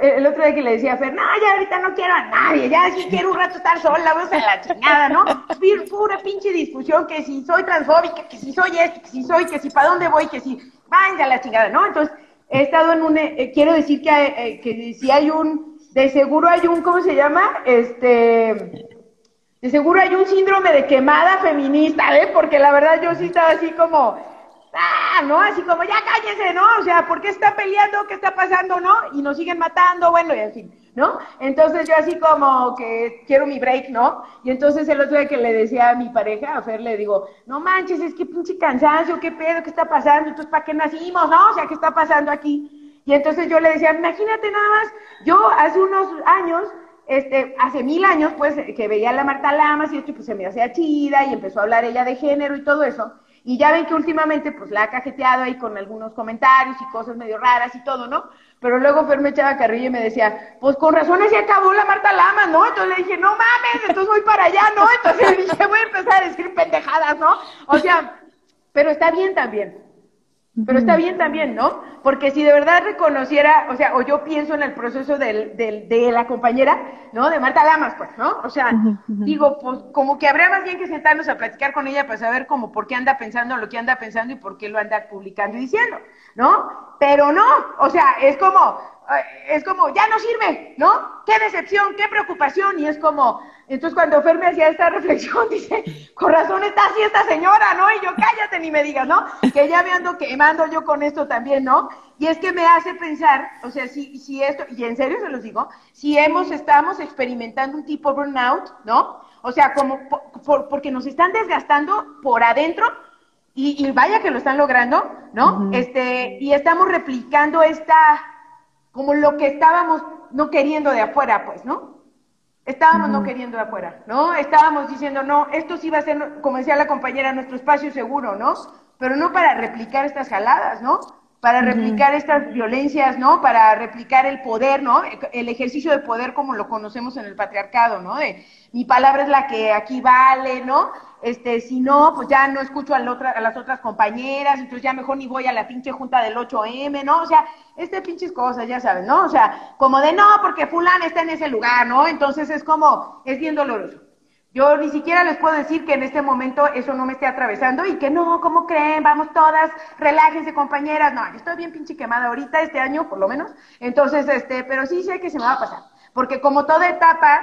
el otro día que le decía a Fer, no, ya ahorita no quiero a nadie, ya si quiero un rato estar sola, vamos a la chingada, ¿no? Pura pinche discusión, que si soy transfóbica, que si soy esto, que si soy, que si para dónde voy, que si, vaya la chingada, ¿no? Entonces, he estado en un, eh, quiero decir que, eh, que si hay un, de seguro hay un, ¿cómo se llama? Este, de seguro hay un síndrome de quemada feminista, ¿eh? Porque la verdad yo sí estaba así como, ah, ¿no? Así como, ya cállese, ¿no? O sea, ¿por qué está peleando? ¿Qué está pasando, no? Y nos siguen matando, bueno, y así, ¿no? Entonces yo así como que quiero mi break, ¿no? Y entonces el otro día que le decía a mi pareja, a Fer, le digo, no manches, es que pinche cansancio, ¿qué pedo? ¿Qué está pasando? Entonces, ¿para qué nacimos, no? O sea, ¿qué está pasando aquí? Y entonces yo le decía, imagínate nada más, yo hace unos años, este, hace mil años, pues, que veía a la Marta Lamas y esto, pues se me hacía chida y empezó a hablar ella de género y todo eso. Y ya ven que últimamente, pues, la ha cajeteado ahí con algunos comentarios y cosas medio raras y todo, ¿no? Pero luego Fer me echaba carrilla y me decía, pues con razón se acabó la Marta Lamas, ¿no? Entonces le dije, no mames, entonces voy para allá, ¿no? Entonces le dije, voy a empezar a decir pendejadas, ¿no? O sea, pero está bien también. Pero está bien también, ¿no? Porque si de verdad reconociera, o sea, o yo pienso en el proceso del, del, de la compañera, ¿no? De Marta Lamas, pues, ¿no? O sea, digo, pues como que habría más bien que sentarnos a platicar con ella para saber como por qué anda pensando lo que anda pensando y por qué lo anda publicando y diciendo, ¿no? Pero no, o sea, es como, eh, es como, ya no sirve, ¿no? Qué decepción, qué preocupación, y es como, entonces cuando Fer me hacía esta reflexión, dice, con razón está así esta señora, ¿no? Y yo, cállate ni me digas, ¿no? Que ya me ando quemando yo con esto también, ¿no? Y es que me hace pensar, o sea, si, si esto, y en serio se los digo, si hemos, estamos experimentando un tipo burnout, ¿no? O sea, como por, porque nos están desgastando por adentro, y, y, vaya que lo están logrando, ¿no? Este, y estamos replicando esta como lo que estábamos no queriendo de afuera, pues, ¿no? Estábamos no queriendo de afuera, ¿no? Estábamos diciendo, no, esto sí va a ser, como decía la compañera, nuestro espacio seguro, ¿no? Pero no para replicar estas jaladas, ¿no? Para replicar estas violencias, ¿no? Para replicar el poder, ¿no? El ejercicio de poder como lo conocemos en el patriarcado, ¿no? De mi palabra es la que aquí vale, ¿no? este, si no, pues ya no escucho a, a, las otras compañeras, entonces ya mejor ni voy a la pinche junta del 8M, ¿no? O sea, este pinches cosas, ya sabes, ¿no? O sea, como de no, porque fulano está en ese lugar, ¿no? Entonces es como, es bien doloroso. Yo ni siquiera les puedo decir que en este momento eso no me esté atravesando y que no, ¿cómo creen? Vamos todas, relájense compañeras. No, yo estoy bien pinche quemada ahorita, este año por lo menos. Entonces, este, pero sí sé que se me va a pasar. Porque como toda etapa,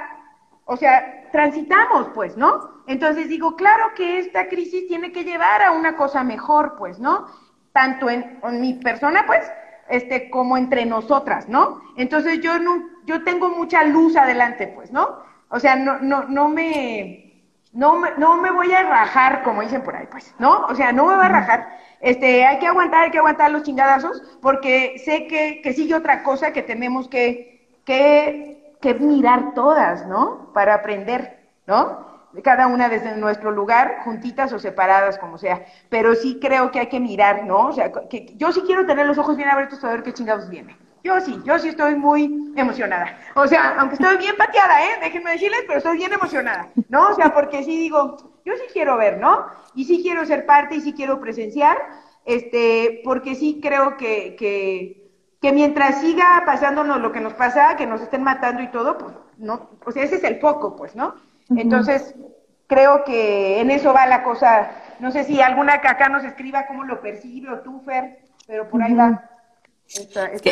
o sea, transitamos, pues, ¿no? Entonces digo, claro que esta crisis tiene que llevar a una cosa mejor, pues, ¿no? Tanto en, mi persona, pues, este, como entre nosotras, ¿no? Entonces yo no, yo tengo mucha luz adelante, pues, ¿no? O sea, no, no, no me, no me, no me voy a rajar, como dicen por ahí, pues, ¿no? O sea, no me voy a rajar. Este, hay que aguantar, hay que aguantar los chingadazos, porque sé que, que sigue otra cosa que tenemos que, que, que mirar todas, ¿no? Para aprender. ¿no? Cada una desde nuestro lugar, juntitas o separadas, como sea. Pero sí creo que hay que mirar, ¿no? O sea, que, yo sí quiero tener los ojos bien abiertos para ver qué chingados viene. Yo sí, yo sí estoy muy emocionada. O sea, aunque estoy bien pateada, ¿eh? Déjenme decirles, pero estoy bien emocionada, ¿no? O sea, porque sí digo, yo sí quiero ver, ¿no? Y sí quiero ser parte y sí quiero presenciar, este, porque sí creo que, que, que mientras siga pasándonos lo que nos pasa, que nos estén matando y todo, pues, no, o sea, ese es el foco, pues, ¿no? Entonces, creo que en eso va la cosa. No sé si alguna que acá nos escriba cómo lo percibe o tú, Fer, pero por ahí va.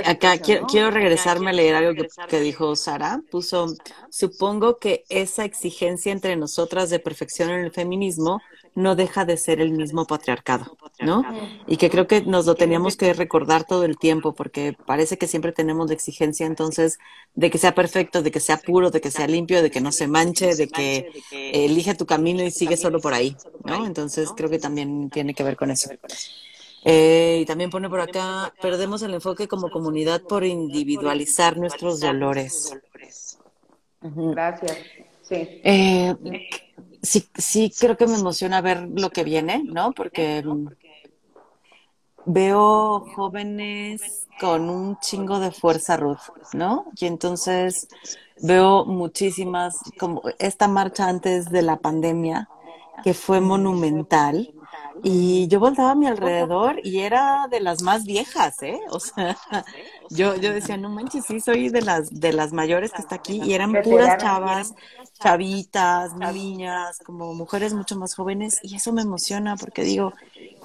Acá quiero, regresarme a leer algo que, que, dijo Sara. Puso, supongo que esa exigencia entre nosotras de perfección en el feminismo no deja de ser el mismo patriarcado, ¿no? Y que creo que nos lo teníamos que recordar todo el tiempo, porque parece que siempre tenemos la exigencia entonces de que sea perfecto, de que sea puro, de que sea limpio, de que no se manche, de que elige tu camino y sigue solo por ahí, ¿no? Entonces creo que también tiene que ver con eso. Eh, y también pone por acá, perdemos el enfoque como comunidad por individualizar nuestros dolores. Gracias. Sí. Eh, sí, sí creo que me emociona ver lo que viene, ¿no? Porque veo jóvenes con un chingo de fuerza, Ruth, ¿no? Y entonces veo muchísimas, como esta marcha antes de la pandemia, que fue monumental, y yo voltaba a mi alrededor y era de las más viejas, ¿eh? O sea, yo, yo decía, no manches, sí, soy de las, de las mayores que está aquí y eran puras chavas, chavitas, niñas, como mujeres mucho más jóvenes y eso me emociona porque digo,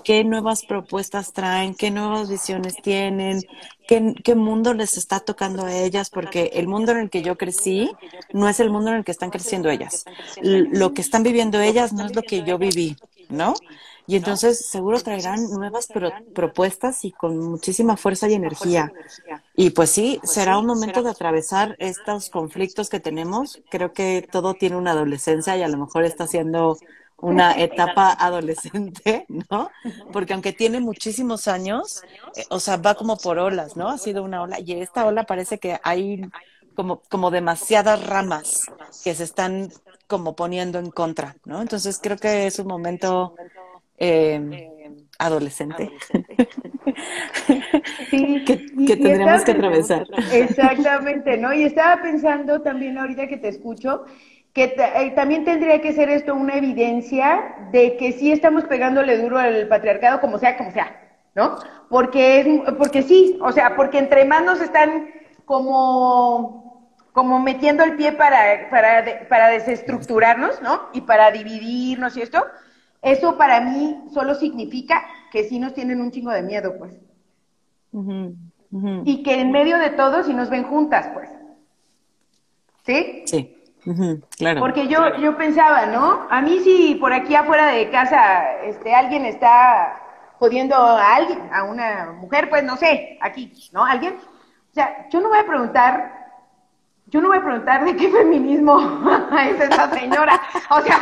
qué nuevas propuestas traen, qué nuevas visiones tienen, qué, qué mundo les está tocando a ellas, porque el mundo en el que yo crecí no es el mundo en el que están creciendo ellas. Lo que están viviendo ellas no es lo que yo viví, ¿no? Y entonces seguro traerán nuevas propuestas y con muchísima fuerza y energía. Y pues sí, será un momento de atravesar estos conflictos que tenemos. Creo que todo tiene una adolescencia y a lo mejor está siendo una etapa adolescente, ¿no? Porque aunque tiene muchísimos años, eh, o sea, va como por olas, ¿no? Ha sido una ola y esta ola parece que hay como, como demasiadas ramas que se están como poniendo en contra, ¿no? Entonces creo que es un momento eh, adolescente, sí, que, tendremos que atravesar. Exactamente, ¿no? Y estaba pensando también ahorita que te escucho, que eh, también tendría que ser esto una evidencia de que sí estamos pegándole duro al patriarcado como sea, como sea, ¿no? porque es, porque sí, o sea, porque entre más nos están como, como metiendo el pie para, para, para desestructurarnos, ¿no? Y para dividirnos y esto, eso para mí solo significa que sí nos tienen un chingo de miedo, pues. Y que en medio de todo sí nos ven juntas, pues. ¿Sí? Sí. claro. Porque yo, yo pensaba, ¿no? A mí si por aquí afuera de casa este, alguien está jodiendo a alguien, a una mujer, pues no sé, aquí, ¿no? Alguien. O sea, yo no voy a preguntar, yo no voy a preguntar de qué feminismo es esa señora. O sea.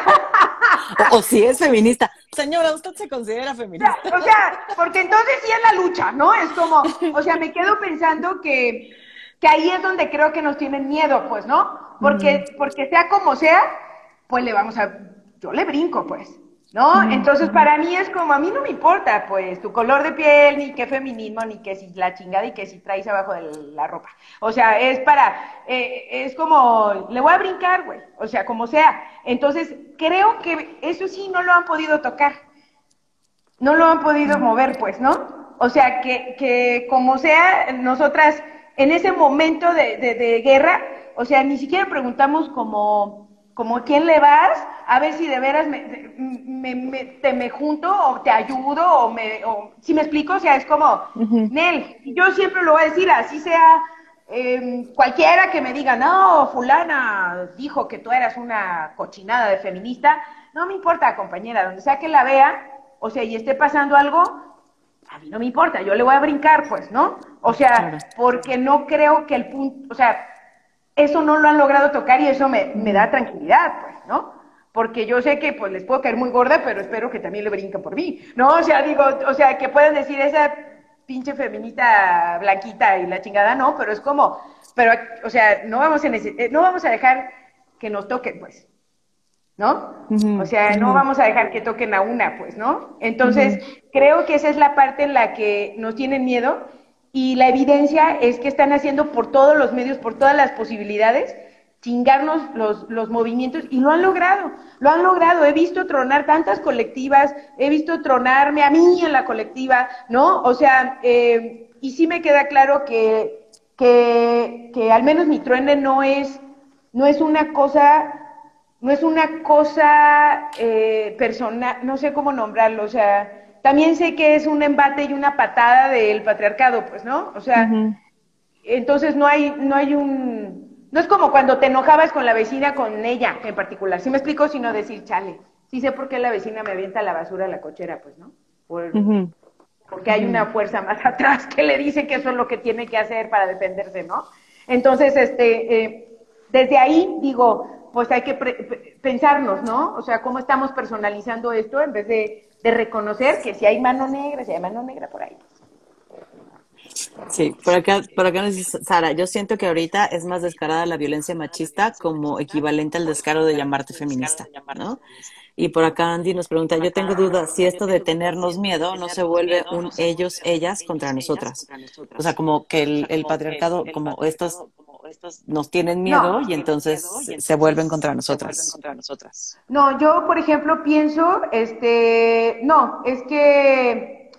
O, si es feminista. Señora, ¿usted se considera feminista? O sea, porque entonces sí es la lucha, ¿no? Es como, o sea, me quedo pensando que, que ahí es donde creo que nos tienen miedo, pues, ¿no? Porque, porque sea como sea, pues le vamos a, yo le brinco, pues. ¿No? Entonces, para mí es como, a mí no me importa, pues, tu color de piel, ni qué feminismo, ni qué si la chingada y qué si traes abajo de la ropa. O sea, es para, eh, es como, le voy a brincar, güey, o sea, como sea. Entonces, creo que eso sí no lo han podido tocar. No lo han podido mover, pues, ¿no? O sea, que, que como sea, nosotras, en ese momento de, de, de guerra, o sea, ni siquiera preguntamos como como quién le vas, a ver si de veras me, me, te me junto o te ayudo o me, o, si me explico, o sea, es como, Nel, yo siempre lo voy a decir, así sea em, cualquiera que me diga, no, fulana dijo que tú eras una cochinada de feminista, no me importa, compañera, donde sea que la vea, o sea, y esté pasando algo, a mí no me importa, yo le voy a brincar, pues, ¿no? O sea, porque no creo que el punto, o sea, eso no lo han logrado tocar y eso me, me da tranquilidad, pues, ¿no? Porque yo sé que pues les puedo caer muy gorda, pero espero que también le brinquen por mí, ¿no? O sea, digo, o sea, que pueden decir esa pinche feminita blanquita y la chingada, no, pero es como, pero, o sea, no vamos a, eh, no vamos a dejar que nos toquen, pues, ¿no? o sea, no vamos a dejar que toquen a una, pues, ¿no? Entonces, creo que esa es la parte en la que nos tienen miedo y la evidencia es que están haciendo por todos los medios, por todas las posibilidades, chingarnos los, los movimientos y lo han logrado, lo han logrado. He visto tronar tantas colectivas, he visto tronarme a mí en la colectiva, ¿no? O sea, eh, y sí me queda claro que, que, que al menos mi truene no es, no es una cosa, no es una cosa eh, personal, no sé cómo nombrarlo, o sea, también sé que es un embate y una patada del patriarcado, pues, ¿no? O sea, entonces no hay, no hay un, no es como cuando te enojabas con la vecina, con ella en particular, si me explico, sino decir, chale, sí sé por qué la vecina me avienta la basura a la cochera, pues, ¿no? Porque hay una fuerza más atrás que le dice que eso es lo que tiene que hacer para defenderse, ¿no? Entonces, este, eh, desde ahí digo, pues hay que pensarnos, ¿no? O sea, cómo estamos personalizando esto en vez de de reconocer que si hay mano negra, si hay mano negra por ahí. Sí, por acá, por acá nos dice Sara, yo siento que ahorita es más descarada la violencia machista como equivalente al descaro de llamarte feminista, ¿no? Y por acá Andy nos pregunta, yo tengo dudas si esto de tenernos miedo no se vuelve un ellos, ellas contra nosotras. O sea, como que el, el patriarcado, como estos nos tienen miedo y entonces se vuelven contra nosotras. No, yo por ejemplo pienso, este, no, es que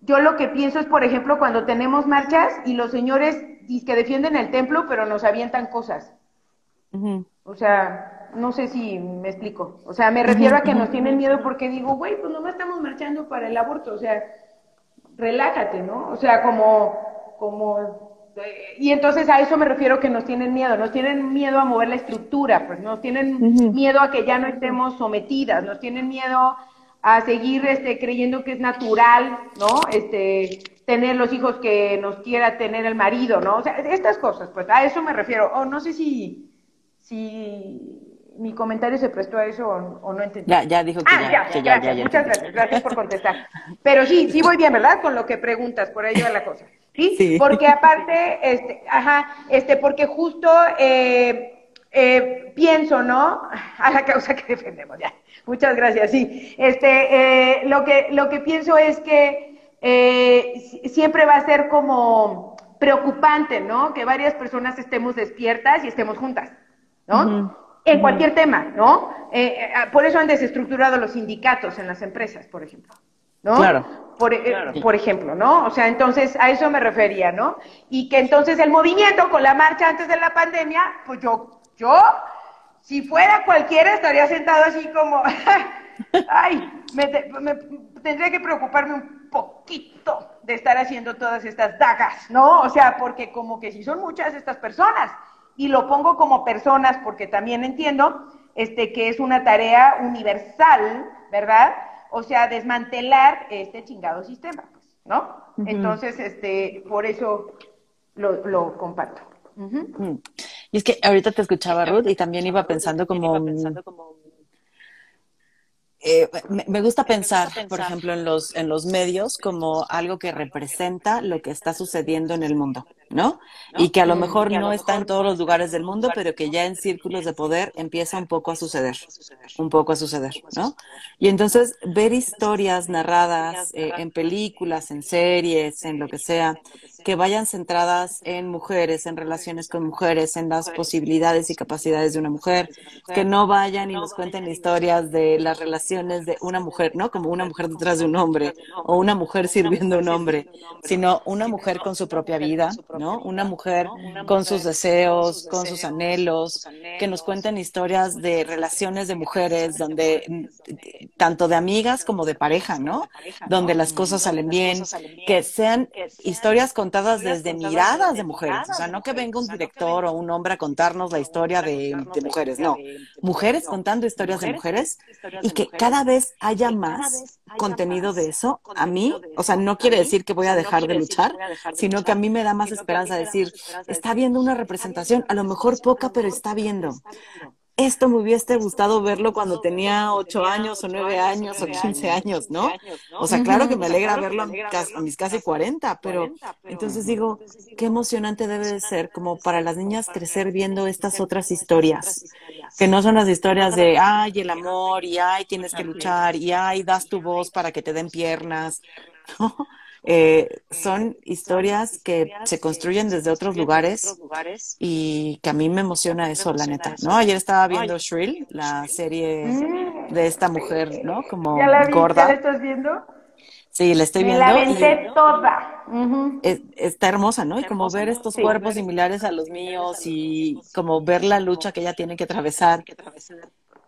yo lo que pienso es, por ejemplo, cuando tenemos marchas y los señores que defienden el templo, pero nos avientan cosas. O sea, no sé si me explico. O sea, me refiero a que nos tienen miedo porque digo, güey, pues nomás estamos marchando para el aborto. O sea, relájate, ¿no? O sea, como, como y entonces a eso me refiero que nos tienen miedo, nos tienen miedo a mover la estructura, pues nos tienen miedo a que ya no estemos sometidas, nos tienen miedo a seguir este, creyendo que es natural, ¿no? Este, tener los hijos que nos quiera tener el marido, ¿no? O sea, estas cosas, pues a eso me refiero. O no sé si, si mi comentario se prestó a eso o, no entendí. Ya, ya dijo que, ah, ya, ya, ya, ya, Muchas gracias, gracias por contestar. Pero sí, sí voy bien, ¿verdad? Con lo que preguntas, por ahí va la cosa. ¿Sí? Porque aparte, este, ajá, este, porque justo eh, eh, pienso, ¿no? A la causa que defendemos, ya. Muchas gracias, sí. Este, eh, lo, que, lo que pienso es que siempre va a ser como preocupante, ¿no? Que varias personas estemos despiertas y estemos juntas, ¿no? En cualquier tema, ¿no? por eso han desestructurado los sindicatos en las empresas, por ejemplo. ¿No? Claro. Por, eh, por, ejemplo, ¿no? O sea, entonces a eso me refería, ¿no? Y que entonces el movimiento con la marcha antes de la pandemia, pues yo, yo, si fuera cualquiera, estaría sentado así como, ay, me, me, tendría que preocuparme un poquito de estar haciendo todas estas dagas, ¿no? O sea, porque como que si son muchas estas personas, y lo pongo como personas porque también entiendo este, que es una tarea universal, ¿verdad? O sea, desmantelar este chingado sistema, pues, ¿no? Entonces, este, por eso lo, lo comparto. Y es que ahorita te escuchaba, Ruth, y también iba pensando como eh, me, gusta pensar, por ejemplo, en los, en los medios como algo que representa lo que está sucediendo en el mundo, ¿no? Y que a lo mejor no está en todos los lugares del mundo, pero que ya en círculos de poder empieza un poco a suceder, un poco a suceder, ¿no? Y entonces ver historias narradas eh, en películas, en series, en lo que sea, que vayan centradas en mujeres, en relaciones con mujeres, en las posibilidades y capacidades de una mujer, que no vayan y nos cuenten historias de las relaciones de una mujer, ¿no? Como una mujer detrás de un hombre o una mujer sirviendo a un hombre, sino una mujer con su propia vida, ¿no? Una mujer con sus deseos, con sus anhelos, que nos cuenten historias de relaciones de mujeres donde tanto de amigas como de pareja, ¿no? Donde las cosas salen bien, que sean historias con contadas desde miradas de mujeres, o sea, no que venga un director o un hombre a contarnos la historia de, mujeres, no, mujeres contando historias de mujeres y que cada vez haya más contenido de eso, a mí, o sea, no quiere decir que voy a dejar de luchar, sino que a mí me da más esperanza decir, está viendo una representación, a lo mejor poca, pero está viendo esto me hubiese gustado verlo cuando tenía ocho años o nueve años o quince años, ¿no? O sea, claro que me alegra verlo a mis casi cuarenta, pero entonces digo, qué emocionante debe de ser como para las niñas crecer viendo estas otras historias, que no son las historias de, ay, el amor, y ay, tienes que luchar, y ay, das tu voz para que te den piernas, ¿no? Eh, son historias que se construyen desde otros lugares y que a mí me emociona eso, la neta, ¿no? Ayer estaba viendo Shrill, la serie mm. de esta mujer, ¿no? Como gorda. ¿Ya la estás viendo? Sí, la estoy viendo. la venté toda. está hermosa, ¿no? Y como ver estos cuerpos similares a los míos y como ver la lucha que ella tiene que atravesar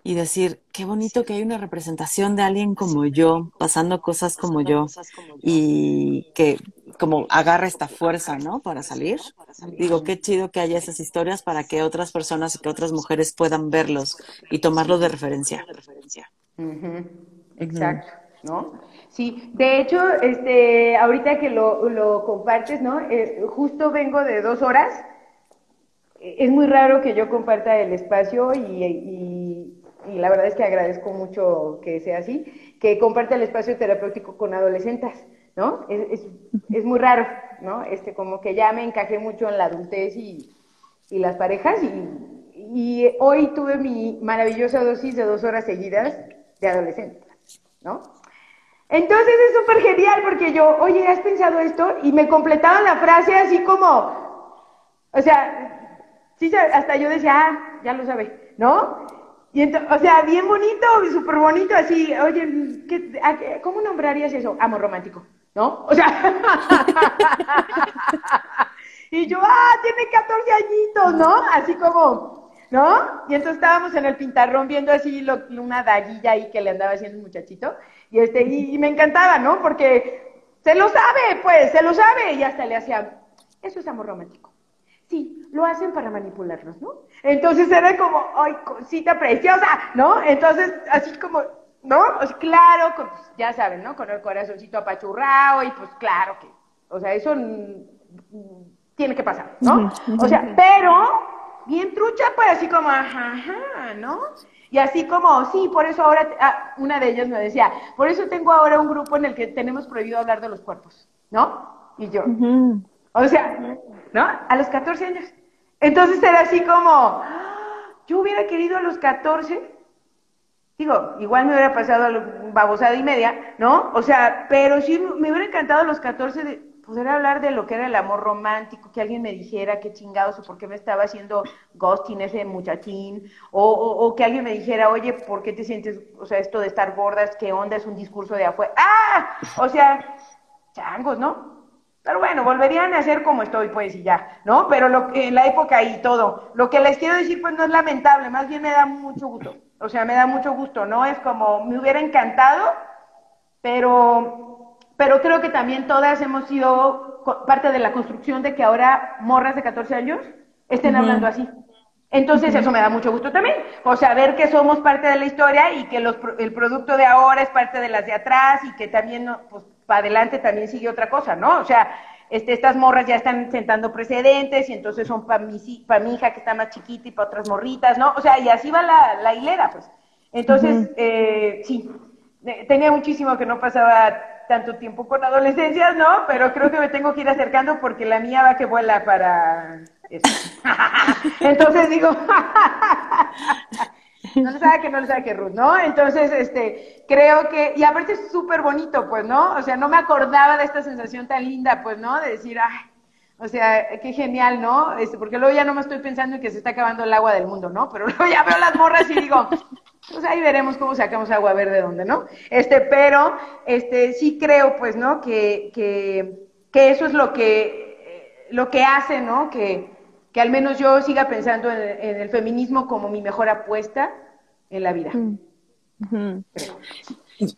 y decir, qué bonito que hay una representación de alguien como yo, pasando cosas como yo, y que como agarra esta fuerza, ¿no? Para salir. Digo, qué chido que haya esas historias para que otras personas y que otras mujeres puedan verlos y tomarlo de referencia. Exacto, ¿no? Sí, de hecho, este, ahorita que lo, lo compartes, ¿no? Eh, justo vengo de dos horas. Es muy raro que yo comparta el espacio y y la verdad es que agradezco mucho que sea así, que comparte el espacio terapéutico con adolescentes, ¿no? Es, es, muy raro, ¿no? Este, como que ya me encajé mucho en la adultez y, y las parejas y, y, hoy tuve mi maravillosa dosis de dos horas seguidas de adolescentes, ¿no? Entonces es súper genial porque yo, oye, ¿has pensado esto? Y me completaban la frase así como, o sea, sí, hasta yo decía, ah, ya lo sabe, ¿no? Y o sea, bien bonito, súper bonito, así, oye, ¿qué, ¿cómo nombrarías eso? Amor romántico, ¿no? O sea, y yo, ah, tiene 14 añitos, ¿no? Así como, ¿no? Y entonces estábamos en el pintarrón viendo así lo, una daguilla ahí que le andaba haciendo un muchachito, y este, y, y me encantaba, ¿no? Porque se lo sabe, pues, se lo sabe, y hasta le hacía, eso es amor romántico. Sí, lo hacen para manipularnos, ¿no? Entonces era como, ay, cosita preciosa, ¿no? Entonces, así como, ¿no? Sea, claro, pues, ya saben, ¿no? Con el corazoncito apachurrado y pues claro que, o sea, eso tiene que pasar, ¿no? O sea, pero bien trucha, pues así como, ajá, ajá, ¿no? Y así como, sí, por eso ahora, ah, una de ellas me decía, por eso tengo ahora un grupo en el que tenemos prohibido hablar de los cuerpos, ¿no? Y yo, o sea, ¿no? A los 14 años. Entonces era así como, yo hubiera querido a los 14, digo, igual me hubiera pasado a babosada y media, ¿no? O sea, pero sí me hubiera encantado a los 14 de, poder hablar de lo que era el amor romántico, que alguien me dijera qué chingados o por qué me estaba haciendo ghosting ese muchachín, o, o, que alguien me dijera, oye, ¿por qué te sientes, o sea, esto de estar gordas, qué onda, es un discurso de afuera? ¡Ah! O sea, changos, ¿no? Pero bueno, volverían a ser como estoy, pues, y ya, ¿no? Pero lo, en la época y todo. Lo que les quiero decir, pues, no es lamentable, más bien me da mucho gusto. O sea, me da mucho gusto, ¿no? Es como, me hubiera encantado, pero, pero creo que también todas hemos sido parte de la construcción de que ahora morras de 14 años estén hablando así. Entonces eso me da mucho gusto también, o sea, ver que somos parte de la historia y que los, el producto de ahora es parte de las de atrás y que también, pues, para adelante también sigue otra cosa, ¿no? O sea, este, estas morras ya están sentando precedentes y entonces son para mi, pa mi hija que está más chiquita y para otras morritas, ¿no? O sea, y así va la, la hilera, pues. Entonces, eh, sí, tenía muchísimo que no pasaba tanto tiempo con adolescencias, ¿no? Pero creo que me tengo que ir acercando porque la mía va que vuela para Entonces digo, no le sabe que no le sabe que Ruth, ¿no? Entonces, este, creo que, y aparte es súper bonito, pues, ¿no? O sea, no me acordaba de esta sensación tan linda, pues, ¿no? De decir, ay, o sea, qué genial, ¿no? Este, porque luego ya no me estoy pensando en que se está acabando el agua del mundo, ¿no? Pero luego ya veo las morras y digo, pues ahí veremos cómo sacamos agua verde de dónde, ¿no? Este, pero, este, sí creo, pues, ¿no? Que, que, que eso es lo que, lo que hace, ¿no? Que, que al menos yo siga pensando en, el feminismo como mi mejor apuesta en la vida. Mm.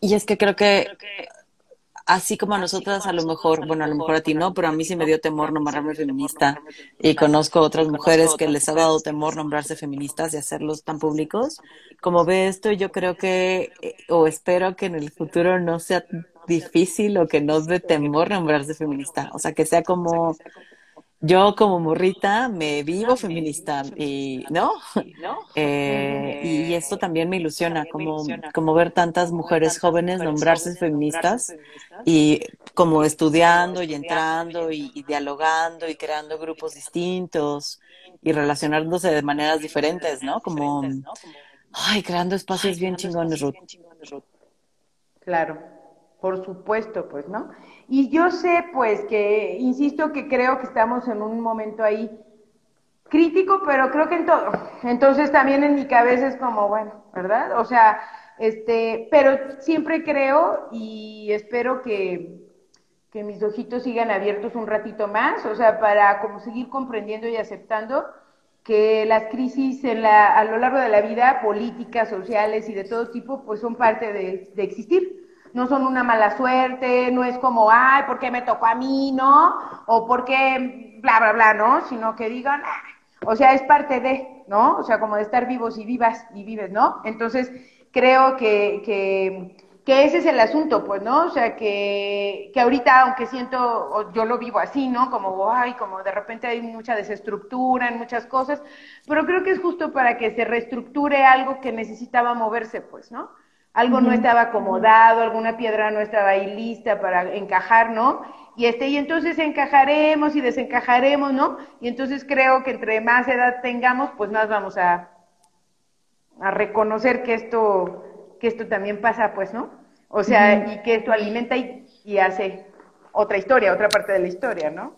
Y, es que creo que así como a nosotras a lo mejor, bueno, a lo mejor a ti no, pero a mí sí me dio temor nombrarme feminista y conozco otras mujeres que les ha dado temor nombrarse feministas y hacerlos tan públicos. Como ve esto, yo creo que, eh, o espero que en el futuro no sea difícil o que nos dé temor nombrarse feminista. O sea, que sea como yo como morrita me vivo feminista y no eh, y esto también me ilusiona como como ver tantas mujeres jóvenes nombrarse feministas y como estudiando y entrando y, dialogando y creando grupos distintos y relacionándose de maneras diferentes no como ay creando espacios bien chingones Ruth. Claro por supuesto pues no y yo sé, pues, que, insisto, que creo que estamos en un momento ahí crítico, pero creo que en todo. Entonces también en mi cabeza es como, bueno, ¿verdad? O sea, este, pero siempre creo y espero que, que mis ojitos sigan abiertos un ratito más, o sea, para como seguir comprendiendo y aceptando que las crisis en la, a lo largo de la vida, políticas, sociales y de todo tipo, pues son parte de, de existir no son una mala suerte, no es como, ay, ¿por qué me tocó a mí, no? O ¿por qué bla, bla, bla, no? Sino que digan, ah", o sea, es parte de, ¿no? O sea, como de estar vivos y vivas y vives, ¿no? Entonces, creo que, que, que ese es el asunto, pues, ¿no? O sea, que, que ahorita, aunque siento, yo lo vivo así, ¿no? Como, ay, como de repente hay mucha desestructura en muchas cosas, pero creo que es justo para que se reestructure algo que necesitaba moverse, pues, ¿no? Algo no estaba acomodado, alguna piedra no estaba ahí lista para encajar, ¿no? Y este, y entonces encajaremos y desencajaremos, ¿no? Y entonces creo que entre más edad tengamos, pues más vamos a, a reconocer que esto, que esto también pasa, pues, ¿no? O sea, y que esto alimenta y, y, hace otra historia, otra parte de la historia, ¿no?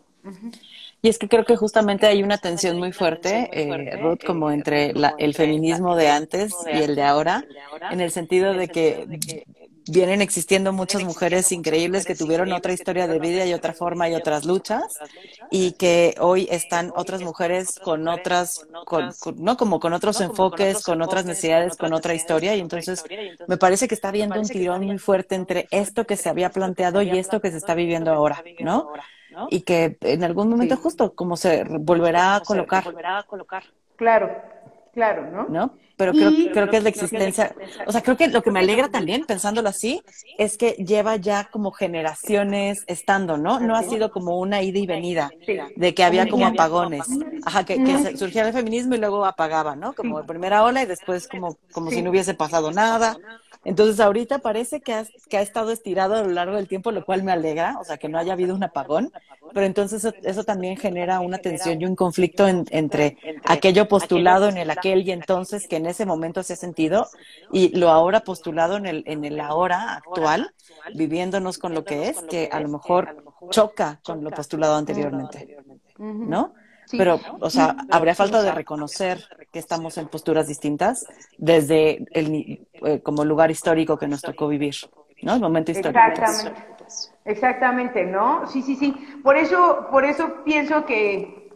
Y es que creo que justamente hay una tensión muy fuerte, eh, Ruth, como entre el feminismo de antes y el de ahora, en el sentido de que vienen existiendo muchas mujeres increíbles que tuvieron otra historia de vida y otra forma y otras luchas y que hoy están otras mujeres con otras, no como con otros enfoques, con otras necesidades, con otra historia y entonces me parece que está habiendo un tirón muy fuerte entre esto que se había planteado y esto que se está viviendo ahora, ¿no? Y que en algún momento justo como se volverá a colocar. Claro, claro, ¿no? ¿No? Pero creo, creo que es la existencia, o sea, creo que lo que me alegra también, pensándolo así, es que lleva ya como generaciones estando, ¿no? No ha sido como una ida y venida, de que había como apagones, ajá, que, que surgía el feminismo y luego apagaba, ¿no? Como primera ola y después como, como si no hubiese pasado nada, Entonces ahorita parece que ha, que ha estado estirado a lo largo del tiempo, lo cual me alegra, o sea, que no haya habido un apagón, pero entonces eso, también genera una tensión y un conflicto entre aquello postulado en el aquel y entonces que en ese momento se ha sentido y lo ahora postulado en el, en el ahora actual, viviéndonos con lo que es, que a lo mejor choca con lo postulado anteriormente, ¿no? Pero, o sea, habría falta de reconocer que estamos en posturas distintas desde el eh, como lugar histórico que nos tocó vivir, ¿no? El momento histórico. Exactamente. Exactamente, ¿no? Sí, sí, sí. Por eso, por eso pienso que,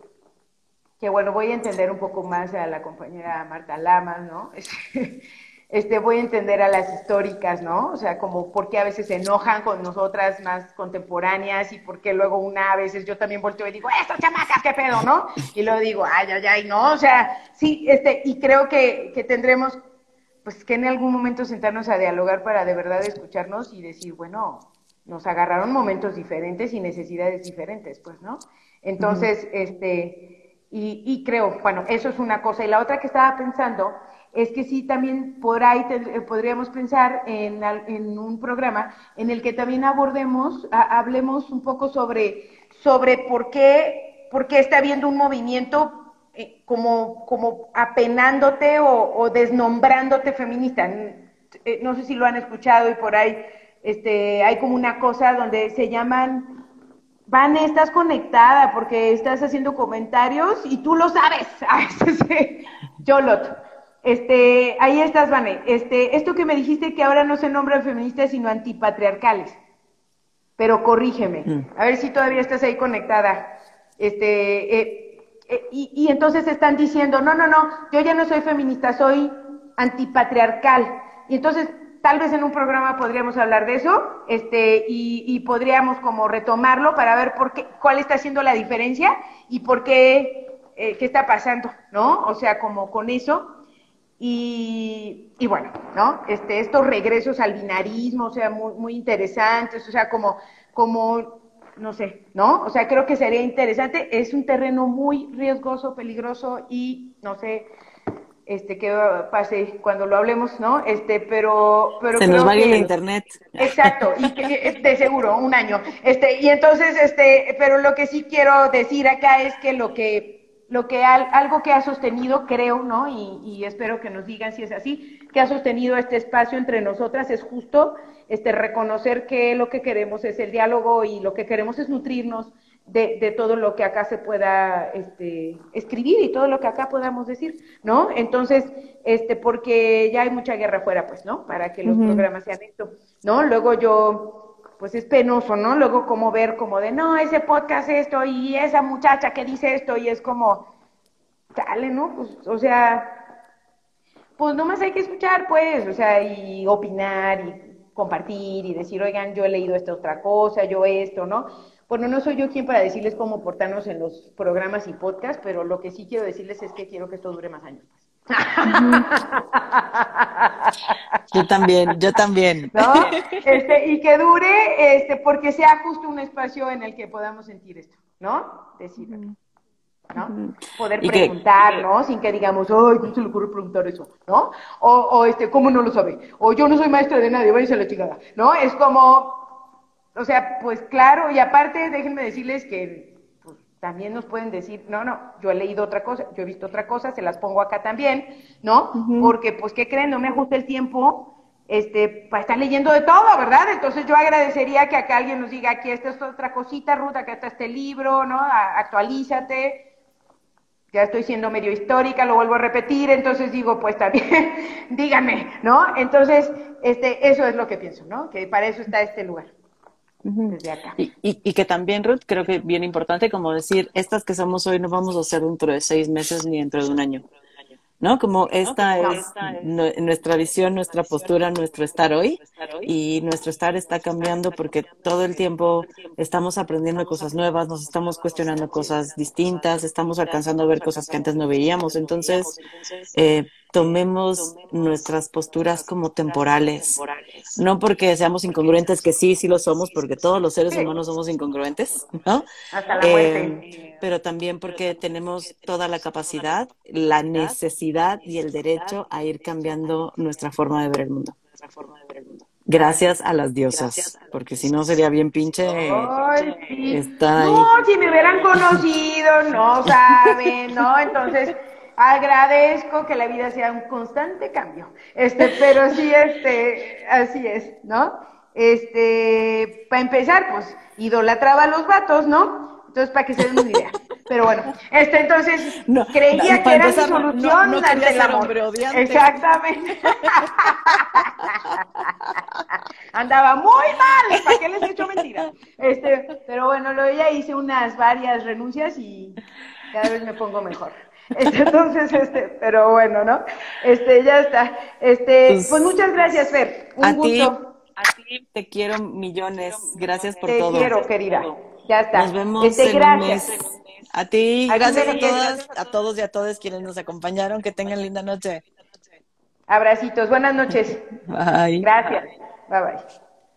que bueno, voy a entender un poco más a la compañera Marta Lamas, ¿no? este, voy a entender a las históricas, ¿no? O sea, como por qué a veces se enojan con nosotras más contemporáneas y por qué luego una a veces yo también volteo y digo, estas chamacas, qué pedo, ¿no? Y luego digo, ay, ay, ay, no, o sea, sí, este, y creo que, que tendremos, pues que en algún momento sentarnos a dialogar para de verdad escucharnos y decir, bueno, nos agarraron momentos diferentes y necesidades diferentes, pues, ¿no? Entonces, este, y, y creo, bueno, eso es una cosa. Y la otra que estaba pensando es que sí, también por ahí eh, podríamos pensar en, en, un programa en el que también abordemos, hablemos un poco sobre, sobre por, qué, por qué está habiendo un movimiento eh, como, como apenándote o, o desnombrándote feminista. Eh, no sé si lo han escuchado y por ahí este, hay como una cosa donde se llaman Van, estás conectada porque estás haciendo comentarios y tú lo sabes. Yolot. Este, ahí estás, Vane. Este, esto que me dijiste que ahora no se nombran feministas sino antipatriarcales. Pero corrígeme. Mm. A ver si todavía estás ahí conectada. Este, eh, eh, y, y entonces están diciendo, no, no, no, yo ya no soy feminista, soy antipatriarcal. Y entonces, tal vez en un programa podríamos hablar de eso, este, y, y podríamos como retomarlo para ver por qué, cuál está siendo la diferencia y por qué, eh, qué está pasando, ¿no? O sea, como con eso. Y, y, bueno, ¿no? Este, estos regresos al binarismo, o sea, muy, muy interesantes, o sea, como, como, no sé, ¿no? O sea, creo que sería interesante. Es un terreno muy riesgoso, peligroso y, no sé, este, que pase cuando lo hablemos, ¿no? Este, pero, pero se nos va el internet. Exacto, y que, de seguro, un año. Este, y entonces, este, pero lo que sí quiero decir acá es que lo que lo que algo que ha sostenido, creo, ¿no? Y, espero que nos digan si es así, que ha sostenido este espacio entre nosotras es justo este reconocer que lo que queremos es el diálogo y lo que queremos es nutrirnos de, de todo lo que acá se pueda este, escribir y todo lo que acá podamos decir, ¿no? Entonces, este, porque ya hay mucha guerra afuera, pues, ¿no? Para que los programas sean esto, ¿no? Luego yo pues es penoso, ¿no? Luego como ver como de, no, ese podcast esto y esa muchacha que dice esto y es como, dale, ¿no? Pues, o sea, pues nomás hay que escuchar, pues, o sea, y opinar y compartir y decir, oigan, yo he leído esta otra cosa, yo esto, ¿no? Bueno, no soy yo quien para decirles cómo portarnos en los programas y podcasts, pero lo que sí quiero decirles es que quiero que esto dure más años. Pues. Yo también, yo también. ¿No? Este, y que dure, este, porque sea justo un espacio en el que podamos sentir esto, ¿no? Decir, ¿no? Poder preguntar, ¿no? Sin que digamos, ay, ¿cómo se le ocurre preguntar eso? ¿No? O, o este, ¿cómo no lo sabe? O yo no soy maestra de nadie, váyanse a la chingada, ¿no? Es como, o sea, pues claro, y aparte déjenme decirles que también nos pueden decir, no, no, yo he leído otra cosa, yo he visto otra cosa, se las pongo acá también, ¿no? Porque, pues, ¿qué creen? No me ajusta el tiempo este, para estar leyendo de todo, ¿verdad? Entonces yo agradecería que acá alguien nos diga, aquí esta es otra cosita, Ruth, acá está este libro, ¿no? actualízate. Ya estoy siendo medio histórica, lo vuelvo a repetir, entonces digo, pues también, dígame, ¿no? Entonces, este, eso es lo que pienso, ¿no? Que para eso está este lugar. Y, y, que también, Ruth, creo que bien importante como decir, estas que somos hoy no vamos a ser dentro de seis meses ni dentro de un año. ¿no? Como esta es nuestra visión, nuestra postura, nuestro estar hoy y nuestro estar está cambiando porque todo el tiempo estamos aprendiendo cosas nuevas, nos estamos cuestionando cosas distintas, estamos alcanzando a ver cosas que antes no veíamos. Entonces, eh, tomemos nuestras posturas como temporales, no porque seamos incongruentes, que sí, sí lo somos, porque todos los seres humanos somos incongruentes, ¿no? Eh, pero también porque tenemos toda la capacidad, la necesidad y el derecho a ir cambiando nuestra forma de ver el mundo. Gracias a las diosas, porque si no sería bien pinche. Ay, sí. Está ahí. No, si me hubieran conocido, no saben, ¿no? Entonces, agradezco que la vida sea un constante cambio. Este, pero sí, este, así es, ¿no? Este, para empezar, pues, idolatraba a los vatos, ¿no? Entonces, para que se den una idea. Pero bueno, este, entonces, No, creía no, que era empezar, mi solución no ante el amor. Exactamente. Andaba muy mal, ¿para qué les he hecho mentira? Este, pero bueno, lo ya hice unas varias renuncias y cada vez me pongo mejor. Entonces, este, pero bueno, ¿no? Este, ya está. Este, Pues, pues muchas gracias, Fer. Un A ti, gusto. a ti te quiero millones. Gracias por Te todo. quiero, querida. Ya está. Nos vemos Este, en gracias. un mes. A ti, gracias a todas, a todos y a todas quienes nos acompañaron. Que tengan linda noche. Abracitos. Buenas noches. Bye. Gracias. Bye bye.